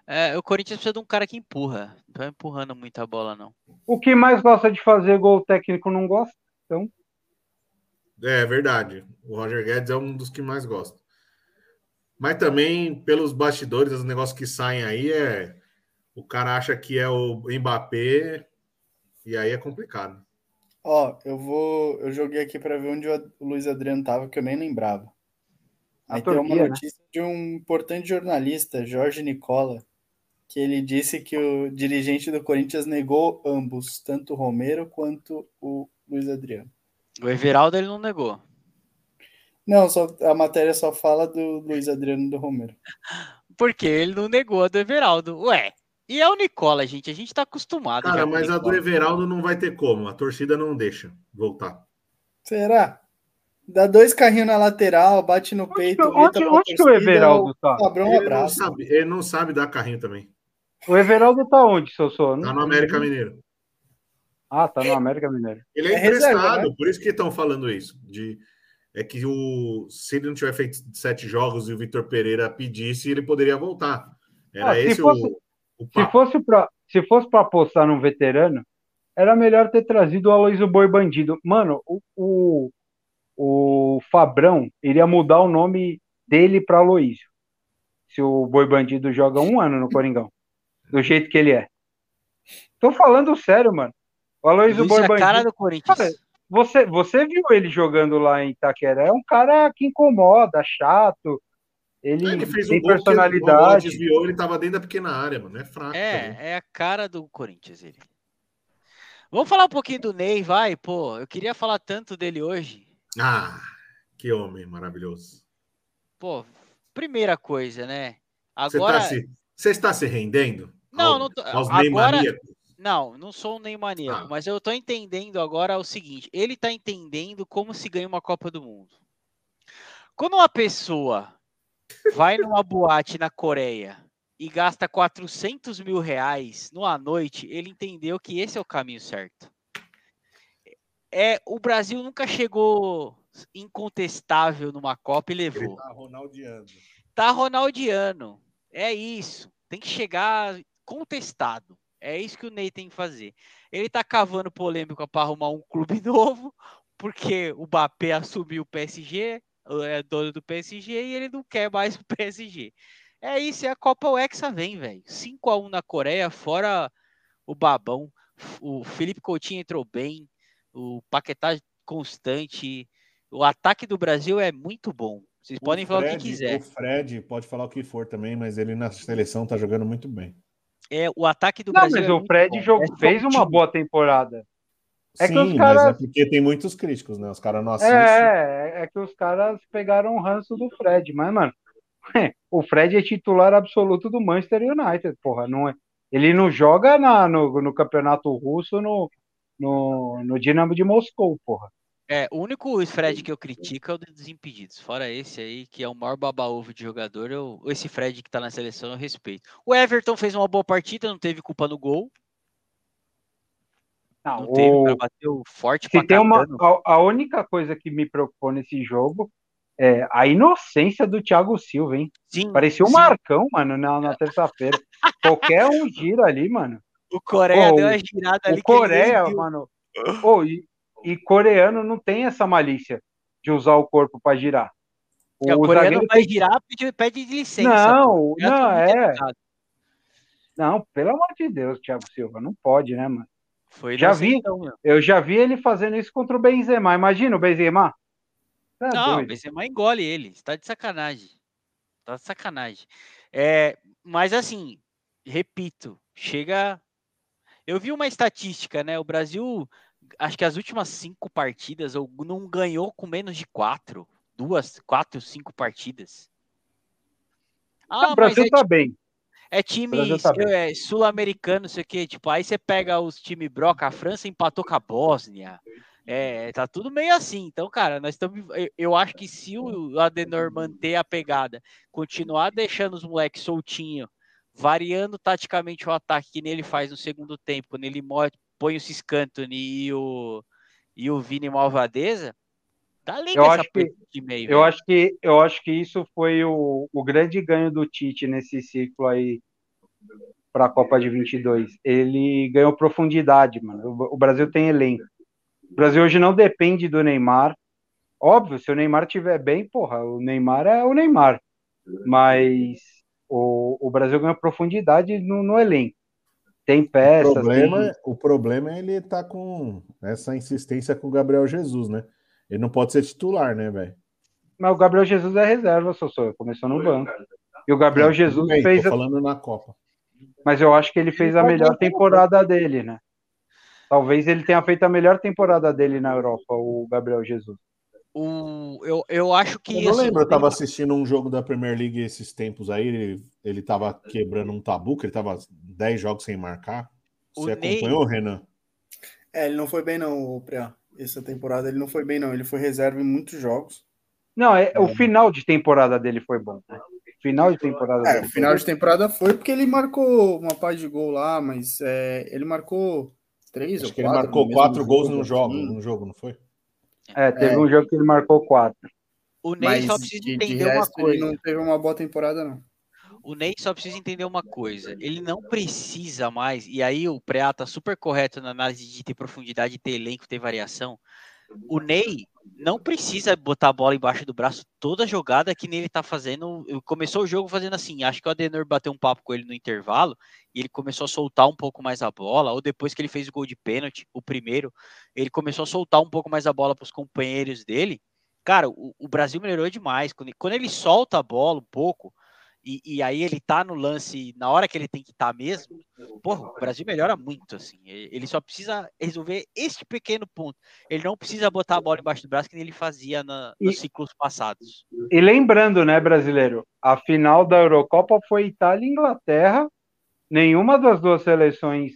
É, o Corinthians precisa de um cara que empurra. Não tá empurrando muita bola, não. O que mais gosta de fazer gol o técnico não gosta. Então, É verdade. O Roger Guedes é um dos que mais gosta. Mas também, pelos bastidores, os negócios que saem aí é. O cara acha que é o Mbappé, e aí é complicado. Ó, eu vou. Eu joguei aqui para ver onde o Luiz Adriano tava, que eu nem lembrava. Aí tem uma né? notícia de um importante jornalista, Jorge Nicola, que ele disse que o dirigente do Corinthians negou ambos, tanto o Romero quanto o Luiz Adriano. O Everaldo ele não negou. Não, só, a matéria só fala do Luiz Adriano do Romero. Porque ele não negou a do Everaldo. Ué, e é o Nicola, gente. A gente tá acostumado. Cara, mas a do. Everaldo não vai ter como. A torcida não deixa voltar. Será? Dá dois carrinhos na lateral, bate no onde, peito. onde- onde que o Everaldo tá? O Abrão Ele não, sabe, ele não sabe dar carrinho também. O Everaldo tá onde, Sossô? Tá Não- no América Mineiro. Ah, tá no América Mineiro. Ele é, É reserva, emprestado, por isso que estão falando isso. De, é que o, se ele não tiver feito sete jogos e o Vitor Pereira pedisse, ele poderia voltar. Era Ah, se esse fosse- o, o Se fosse pra, se fosse pra apostar num veterano, era melhor ter trazido o Aloysio Boi Bandido. Mano, o, o, o Fabrão iria mudar o nome dele pra Aloysio. Se o Boi Bandido joga um ano no Coringão. Do jeito que ele é. Tô falando sério, mano. O Aloysio Luiz Boi é a cara Bandido. do Corinthians. Cara, Você, você viu ele jogando lá em Itaquera? É um cara que incomoda, chato. Ele, Ele fez um tem que bola personalidade. desviou, ele tava dentro da pequena área, mano. É fraco. É, é a cara do Corinthians ele. Vamos falar um pouquinho do Ney, vai, pô. Eu queria falar tanto dele hoje. Ah, que homem maravilhoso. Pô, primeira coisa, né? Você Agora, tá se, você está se rendendo? Não, ao- não tô- Aos agora-? Não, não sou nem maníaco, Ah. mas eu tô entendendo agora o seguinte: ele tá entendendo como se ganha uma Copa do Mundo. Quando uma pessoa vai numa boate na Coreia e gasta 400 mil reais numa noite, ele entendeu que esse é o caminho certo. É, o Brasil nunca chegou incontestável numa Copa e levou. tá Ronaldiano. Tá ronaldiano. É isso. Tem que chegar contestado. É isso que o Ney tem que fazer. Ele tá cavando polêmica para arrumar um clube *laughs* novo, porque o Mbappé assumiu o PSG, é dono do PSG e ele não quer mais o PSG. É isso, é a Copa o Hexa vem, velho. 5 a 1 na Coreia, fora o Babão. O Felipe Coutinho entrou bem, o Paquetá constante. O ataque do Brasil é muito bom. Vocês O podem falar o que Fred- quiser. O Fred pode falar o que for também, mas ele na seleção tá jogando muito bem. É, o ataque do Não, Brasil. mas é o Fred bom. jogou- É fez um uma boa temporada. É que Sim, os caras- mas é porque tem muitos críticos, né? Os caras não assistem. É, é que os caras pegaram o ranço do Fred, mas, mano, *laughs* o Fred é titular absoluto do Manchester United, porra. Não é, ele não joga na, no, no campeonato russo no, no, no Dinamo de Moscou, porra. É, o único Fred que eu critico é o dos Desimpedidos. Fora esse aí, que é o maior baba-ovo de jogador, eu, esse Fred que tá na seleção eu respeito. O Everton fez uma boa partida, não teve culpa no gol. Não, Não teve, o o- bateu forte se pra tem uma, a, a única coisa que me preocupou nesse jogo é a inocência do Thiago Silva, hein? Sim, Parecia um sim. Marcão, mano, na, na terça-feira. Qualquer um gira ali, mano. O Coreia Pô, deu a girada ali. O que ele Coreia, mano. Ô, e, e coreano não tem essa malícia de usar o corpo pra girar. É, o O coreano vai tem- girar, pede, pede licença. Não, não, mundo é. Não, pelo amor de Deus, Thiago Silva, não pode, né, mano? Foi Já vi. meu. Eu já vi ele fazendo isso contra o Benzema. Imagina o Benzema. Tá Não, o doido. Benzema engole ele. Tá de sacanagem. Tá de sacanagem. É, mas assim, repito, chega. Eu vi uma estatística, né? O Brasil, acho que as últimas cinco partidas, ou não ganhou com menos de quatro. Duas, quatro, cinco partidas. Ah, o Brasil é, tá bem. é time tá é, sul-americano, não sei o quê. Tipo, aí você pega os time broca, a França empatou com a Bósnia. É, tá tudo meio assim. Então, cara, nós estamos. Eu acho que se o Adenor manter a pegada, continuar deixando os moleques soltinho, variando taticamente o ataque que nele faz no segundo tempo, quando ele põe o Ciscantoni e o, e o Vini Malvadeza, tá eu acho que, de meio. Eu acho, que, eu acho que isso foi o, o grande ganho do Tite nesse ciclo aí para a Copa de 22. Ele ganhou profundidade, mano. O, o Brasil tem elenco. O Brasil hoje não depende do Neymar. Óbvio, se o Neymar estiver bem, porra, o Neymar é o Neymar. Mas o, o Brasil ganhou profundidade no, no elenco. Tem peças. O problema, tem... o problema é ele tá com essa insistência com o Gabriel Jesus, né? Ele não pode ser titular, né, velho? Mas o Gabriel Jesus é reserva, Sossô. Começou no banco. E o Gabriel é, Jesus bem, fez. falando na Copa. Mas eu acho que ele fez a melhor temporada dele, né? Talvez ele tenha feito a melhor temporada dele na Europa, o Gabriel Jesus. O, eu, eu acho que. Eu não lembro, eu tava assistindo um jogo da Premier League esses tempos aí, ele, ele tava quebrando um tabu, que ele tava 10 jogos sem marcar. Você o acompanhou, Ney... Renan? É, ele não foi bem, não, o Priá. Essa temporada ele não foi bem, não. Ele foi reserva em muitos jogos. Não, é, o final de temporada dele foi bom. Né? Final de temporada. É, o final de temporada foi porque ele marcou uma paz de gol lá, mas é, ele marcou três Acho ou que quatro. Ele marcou quatro gols no jogo, no jogo, não foi? É, teve é. um jogo que ele marcou quatro. O Ney mas só precisa de, entender de uma coisa. Ele não teve uma boa temporada, não. O Ney só precisa entender uma coisa. Ele não precisa mais, e aí o Preá tá super correto na análise de ter profundidade, ter elenco, ter variação. O Ney não precisa botar a bola embaixo do braço toda jogada que nele tá fazendo. Começou o jogo fazendo assim. Acho que o Adenor bateu um papo com ele no intervalo e ele começou a soltar um pouco mais a bola. Ou depois que ele fez o gol de pênalti, o primeiro, ele começou a soltar um pouco mais a bola para os companheiros dele. Cara, o, o Brasil melhorou demais. Quando, quando ele solta a bola um pouco, e, e, aí ele tá no lance na hora que ele tem que estar tá mesmo, porra, o Brasil melhora muito, assim. Ele só precisa resolver este pequeno ponto. Ele não precisa botar a bola embaixo do braço que ele fazia na, nos e, ciclos passados. E lembrando, né, brasileiro, a final da Eurocopa foi Itália e Inglaterra. Nenhuma das duas seleções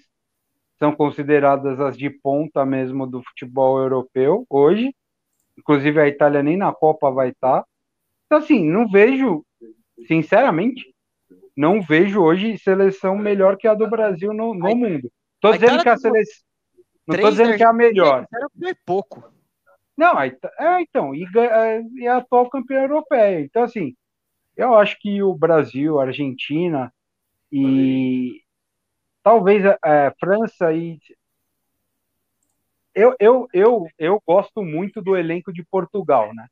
são consideradas as de ponta mesmo do futebol europeu hoje. Inclusive a Itália nem na Copa vai estar. Tá. Então, assim, não vejo sinceramente, não vejo hoje seleção melhor que a do Brasil no, no mundo. Tô dizendo que a seleção. Não tô dizendo que é a melhor. É pouco. Não, é, então, e, é, a atual campeã europeia. Então, assim, eu acho que o Brasil, a Argentina e talvez a, a França e. Eu, eu, eu, eu gosto muito do elenco de Portugal, né?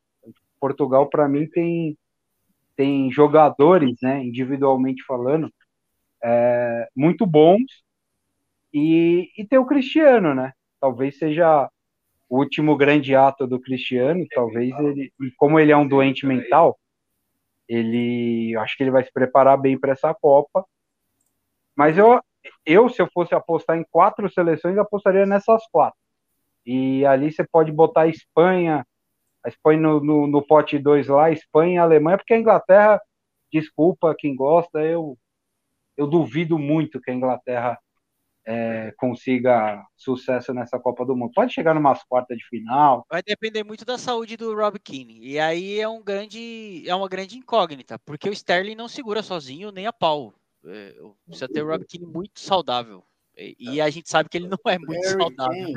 Portugal, para mim, tem tem jogadores, né, individualmente falando, é, muito bons, e, e tem o Cristiano, né? Talvez seja o último grande ato do Cristiano, talvez ele, e como ele é um doente mental, ele acho que ele vai se preparar bem para essa Copa. Mas eu, eu, se eu fosse apostar em quatro seleções, apostaria nessas quatro. E ali você pode botar Espanha, mas põe no, no, no pote 2 lá, Espanha e Alemanha, porque a Inglaterra, desculpa quem gosta, eu, eu duvido muito que a Inglaterra é, consiga sucesso nessa Copa do Mundo. Pode chegar numas quartas de final. Vai depender muito da saúde do Rob Keane. E aí é um grande, é uma grande incógnita, porque o Sterling não segura sozinho nem a pau. É, precisa ter o Rob Keane muito saudável. E, e, a gente sabe que ele não é muito Harry saudável. Kane.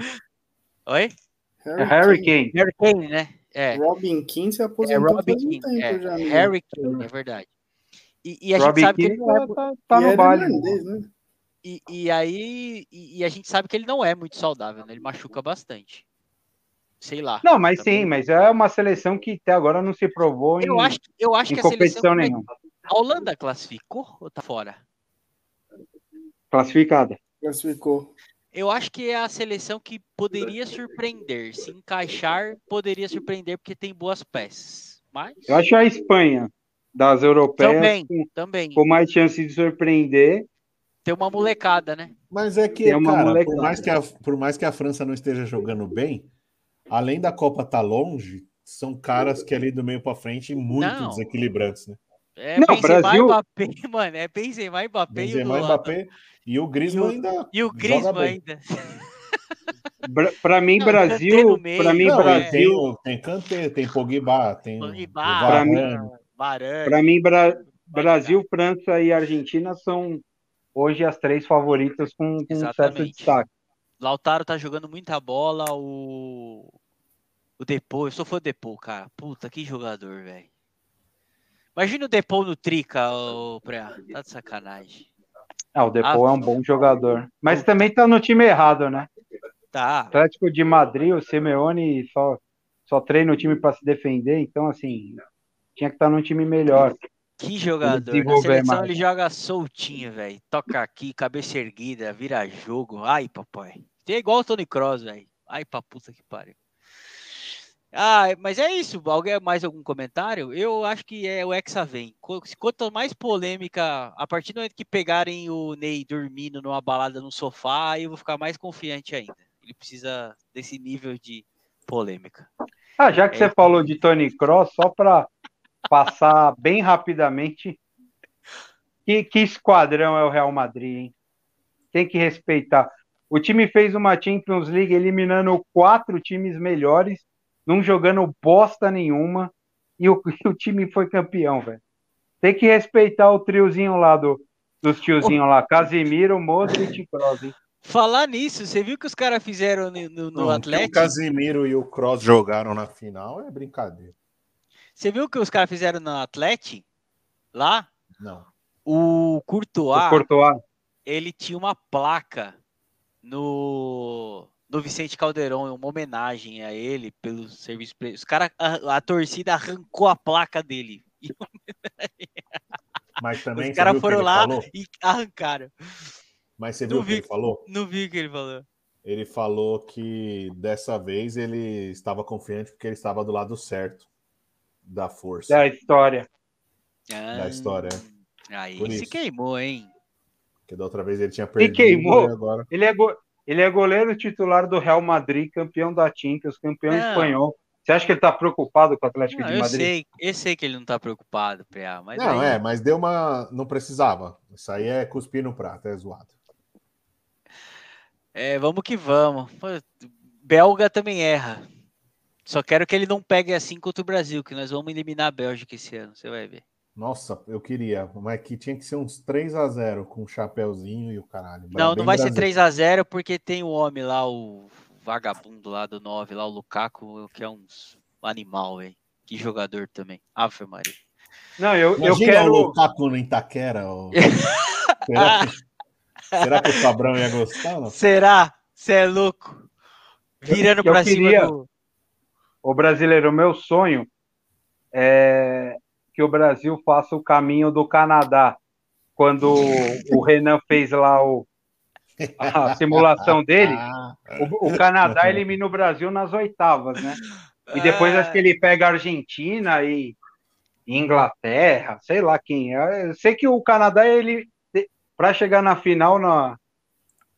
Oi? Harry, é Harry Kane. Harry Kane, né? É. Robin King se aposentou é, Robin um King, tempo é, já. Né? Harry King, é verdade. E, e a Robin gente sabe King que ele é, tá, tá no baile. Né? E, e aí e, e, a gente sabe que ele não é muito saudável, né? Ele machuca bastante. Sei lá. Não, mas também. sim, mas é uma seleção que até agora não se provou eu em, acho, eu acho em que competição nenhuma. A Holanda classificou ou tá fora? Classificada. Classificou eu acho que é a seleção que poderia *laughs* surpreender. Se encaixar, poderia surpreender porque tem boas peças. Mas... Eu acho a Espanha, das europeias, também, com, também. com mais chance de surpreender. Tem uma molecada, né? Mas é que, cara, por mais que, a, por mais que a França não esteja jogando bem, além da Copa estar tá longe, são caras que ali do meio para frente muito não. desequilibrantes, né? É não, Benzema Brasil... e Mbappé, *laughs* mano. É Benzema e Mbappé Benzema e Mbappé. E o Griezmann ainda. E o Griezmann ainda. Para mim, não, Brasil. Para mim, não, Brasil. Tem, tem Kanté, tem Pogba, tem. Para mim, para mim Bra Brasil, França e Argentina são hoje as três favoritas com, com um certo destaque. Lautaro tá jogando muita bola, o. O Depô, eu sou fã do Depô, cara. Puta, que jogador, velho. Imagina o Depô no Trica, o Preá. Tá de sacanagem. Ah, o Depô ah, é um bom jogador. Mas também tá no time errado, né? Tá. Atlético de Madrid, o Simeone só, só treina o time para se defender, então, assim, tinha que estar tá num time melhor. Que jogador. Na seleção mais. ele joga soltinho, velho. Toca aqui, cabeça erguida, vira jogo. Ai, papai. Tem igual o Tony Cross, velho. Ai, pra puta que pariu. Ah, mas é isso. Alguém mais algum comentário? Eu acho que é o Hexa vem. Quanto mais polêmica, a partir do momento que pegarem o Ney dormindo numa balada no sofá, eu vou ficar mais confiante ainda. Ele precisa desse nível de polêmica. Ah, já que é... você falou de Tony Cross, só para passar *laughs* bem rapidamente. Que, que esquadrão é o Real Madrid, hein? Tem que respeitar. O time fez uma Champions League eliminando quatro times melhores, não jogando bosta nenhuma, e o, *laughs* o time foi campeão, velho. Tem que respeitar o triozinho lá do, dos tiozinhos lá, Casimiro, Modric e Kroos, hein? Falar nisso, você viu que os caras fizeram no, no, no Atlético? O Casimiro e o Kroos jogaram na final, é brincadeira. Você viu o que os caras fizeram no Atlético? Lá? Não. O Courtois, o Courtois, ele tinha uma placa no, no Vicente Caldeirão, uma homenagem a ele pelo serviço. Os cara, a, a torcida arrancou a placa dele. *laughs* Mas também os caras foram lá falou? e arrancaram. Mas você viu o que ele falou? Não vi o que ele falou. Ele falou que dessa vez ele estava confiante porque ele estava do lado certo da força. Da história. Ah, da história. Aí Por se isso. queimou, hein? Porque da outra vez ele tinha perdido. E queimou. Agora... Ele, é go... ele é goleiro titular do Real Madrid, campeão da Champions, campeão não. espanhol. Você acha que ele tá preocupado com o Atlético não, de Madrid? Eu sei, eu sei que ele não tá preocupado, PA, mas. Não, aí... é, mas deu uma. Não precisava. Isso aí é cuspir no prato, é zoado. É, vamos que vamos. Belga também erra. Só quero que ele não pegue assim contra o Brasil, que nós vamos eliminar a Bélgica esse ano, você vai ver. Nossa, eu queria, mas que tinha que ser uns 3 a 0 com o chapéuzinho e o caralho. Não, não vai Brasil. ser 3 a 0 porque tem o homem lá, o vagabundo lá do 9, lá o Lukaku, que é um animal, velho. Que jogador também. Ave Maria. Não, eu, eu quero. o Lukaku no Itaquera. Ó. *laughs* será, que... será que o Fabrão ia gostar? Não? Será? Você é louco? Virando para queria... cima do o brasileiro, o meu sonho é que o Brasil faça o caminho do Canadá. Quando o Renan fez lá o, a *laughs* simulação dele, o, o, Canadá elimina o Brasil nas oitavas, né? E depois acho que ele pega a Argentina e Inglaterra, sei lá quem. Eu sei que o Canadá, ele para chegar na final na,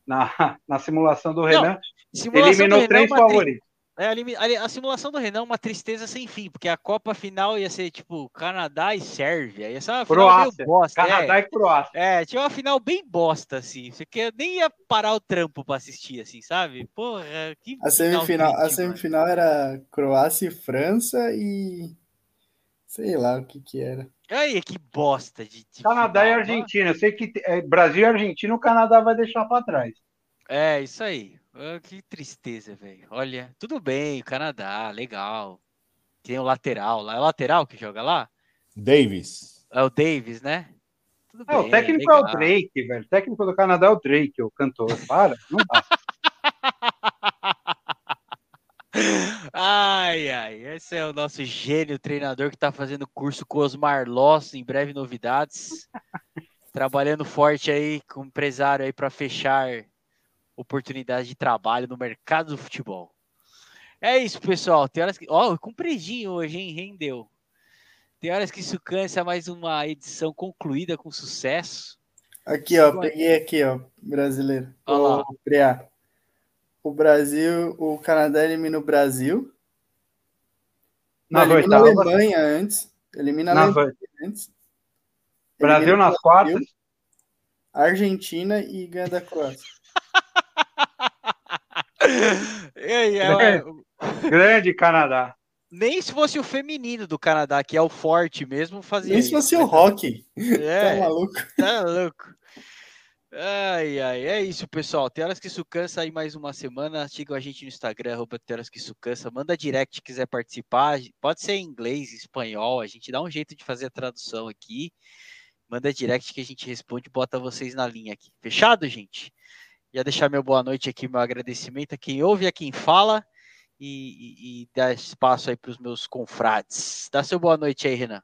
na, *laughs* na simulação do Renan, Não, eliminou do três Renan, favoritos. É, a, a, simulação do Renan é uma tristeza sem fim, porque a Copa final ia ser tipo Canadá e Sérvia. Ia ser uma Croácia. final bosta. Canadá é, e Croácia. É, tinha uma final bem bosta, assim. Você que nem ia parar o trampo pra assistir, assim, sabe? Porra, que a semifinal, triste, a semifinal era Croácia e França e. Sei lá o que que era. Aí, que bosta de. de Canadá final, e Argentina. Eu sei que é, Brasil e Argentina o Canadá vai deixar para trás. É, isso aí. Oh, que tristeza, velho. Olha, tudo bem, Canadá, legal. Tem o lateral lá. É o lateral que joga lá? Davis. É o Davis, né? Tudo é, bem, o técnico legal. é o Drake, velho. O técnico do Canadá é o Drake, o cantor. Para, não dá. *laughs* ai, ai, esse é o nosso gênio treinador que tá fazendo curso com Osmar Loss, em breve novidades. *laughs* Trabalhando forte aí com o empresário aí para fechar oportunidade de trabalho no mercado do futebol. É isso, pessoal. Tem horas que. Ó, oh, compridinho hoje, hein? Rendeu. Tem horas que isso cansa mais uma edição concluída com sucesso. Aqui, ó, peguei aqui, ó, brasileiro. Olha lá. O Brasil, o Canadá elimina o Brasil. Na Não, elimina a Alemanha antes. Elimina a na Alemanha antes. Brasil nas quartas. Argentina e ganha da Croácia. É, é, *laughs* Grande Canadá. Nem se fosse o feminino do Canadá, que é o forte mesmo, fazia. Nem se fosse o rock. É, tá maluco. Tá louco. Ai, ai, é isso, pessoal. Telas que isso cansa aí mais uma semana. Sigam a gente no Instagram, arroba Telas que isso cansa. Manda direct se quiser participar. Pode ser em inglês, espanhol. A gente dá um jeito de fazer a tradução aqui. Manda direct que a gente responde e bota vocês na linha aqui. Fechado, gente? Já deixar meu boa noite aqui, meu agradecimento a quem ouve, a quem fala e, e, e dar espaço aí para os meus confrades. Dá seu boa noite aí, Renan.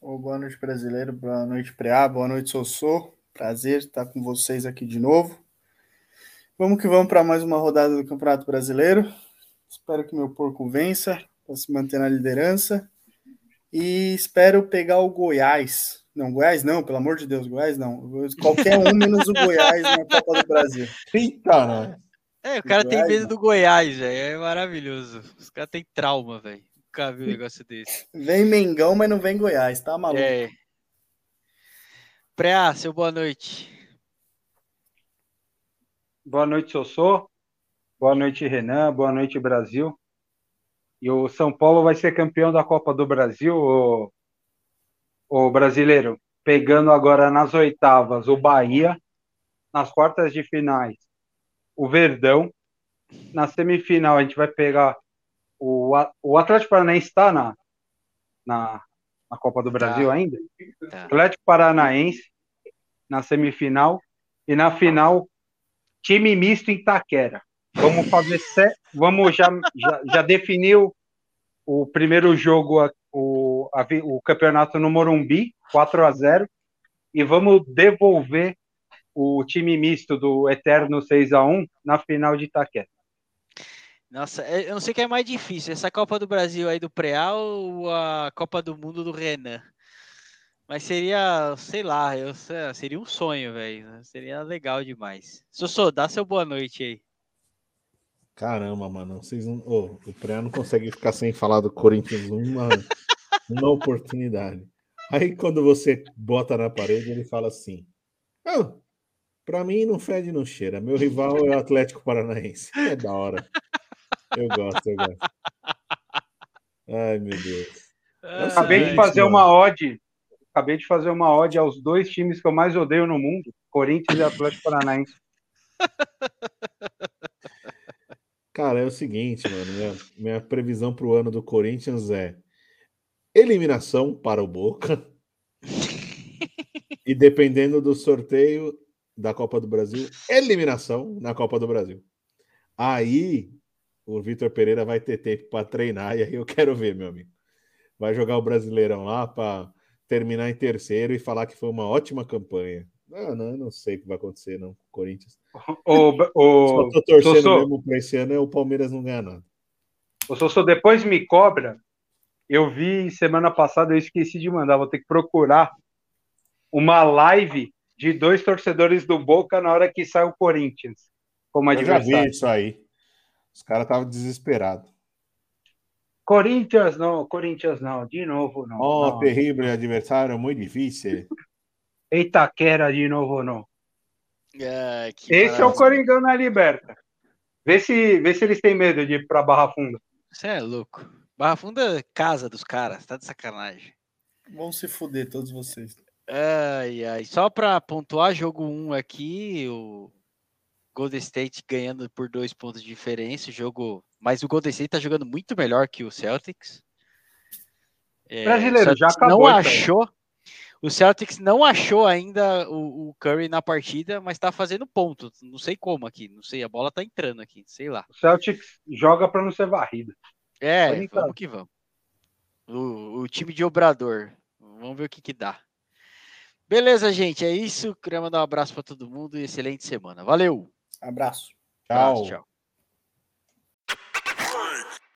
Boa noite, brasileiro. Boa noite, Preá. Boa noite, Sossô. Prazer estar com vocês aqui de novo. Vamos que vamos para mais uma rodada do Campeonato Brasileiro. Espero que meu porco vença para se manter na liderança. E espero pegar o Goiás. Não, Goiás não, pelo amor de Deus, Goiás não. Qualquer um menos o Goiás na Copa do Brasil. Eita, né? É, o cara Goiás, tem medo não. do Goiás, velho. É maravilhoso. Os caras têm trauma, velho. Nunca vi um negócio desse. Vem Mengão, mas não vem Goiás, tá maluco? É. Preá, seu boa noite. Boa noite, Sossô. Boa noite, Renan. Boa noite, Brasil. E o São Paulo vai ser campeão da Copa do Brasil, o, brasileiro. Pegando agora nas oitavas o Bahia, nas quartas de finais o Verdão. Na semifinal, a gente vai pegar o, o Atlético Paranaense está na, na, na, Copa do Brasil tá. ainda. Tá. Atlético Paranaense na semifinal. E na final, time misto em Taquera. Vamos fazer. Vamos já, já, já definiu o primeiro jogo, o, a, o campeonato no Morumbi, 4 a 0 e vamos devolver o time misto do Eterno 6 a 1 na final de Itaquera. Nossa, é, eu não sei o que é mais difícil, essa Copa do Brasil aí do Preal ou a Copa do Mundo do Renan. Mas seria, sei lá, eu, seria um sonho, velho. Seria legal demais. Sossô, dá seu boa noite aí. Caramba, mano, vocês não. Oh, o Preal não consegue ficar sem falar do Corinthians uma, *laughs* uma oportunidade. Aí quando você bota na parede, ele fala assim: oh, Pra mim não fede, não cheira. Meu rival é o Atlético Paranaense. É da hora. Eu gosto, eu gosto. Ai, meu Deus. Acabei de fazer uma ode. Acabei de fazer uma ode aos dois times que eu mais odeio no mundo: Corinthians e Atlético Paranaense. Cara, é o seguinte, mano. Minha, minha previsão pro ano do Corinthians é eliminação para o Boca. e dependendo do sorteio, da Copa do Brasil, eliminação na Copa do Brasil. Aí o Vitor Pereira vai ter tempo para treinar e aí eu quero ver, meu amigo. Vai jogar o Brasileirão lá para terminar em terceiro e falar que foi uma ótima campanha. Não, não, não sei o que vai acontecer, não, com o Corinthians. O, o, Só tô torcendo Sossô, mesmo para esse ano é o Palmeiras não ganhar nada. O Sossô, depois me cobra. Eu vi semana passada, eu esqueci de mandar, vou ter que procurar uma live de dois torcedores do Boca na hora que sai o Corinthians como adversário. Eu já vi isso aí. Os caras estavam desesperados. Corinthians não, Corinthians não, de novo não. Oh, não. terrível adversário, muito difícil. Itaquera de novo não. Ah, Esse é o Coringão na Liberta. Vê se, vê se eles têm medo de ir pra Barra Funda. Você é louco. Barra Funda é casa dos caras, tá de sacanagem. Vão se fuder todos vocês. Ai, ai. Só para pontuar, jogo 1 um aqui, o Golden State ganhando por dois pontos de diferença. Jogo, mas o Golden State tá jogando muito melhor que o Celtics. É, Brasileiro, o já acabou. Não achou. O Celtics não achou ainda o, o, Curry na partida, mas tá fazendo ponto. Não sei como aqui, não sei. A bola tá entrando aqui, sei lá. O Celtics joga para não ser varrido. É, vamos que vamos. O, o time de Obrador. Vamos ver o que que dá. Beleza, gente. É isso. Queria mandar um abraço para todo mundo e excelente semana. Valeu. Abraço. Tchau. Abraço, tchau.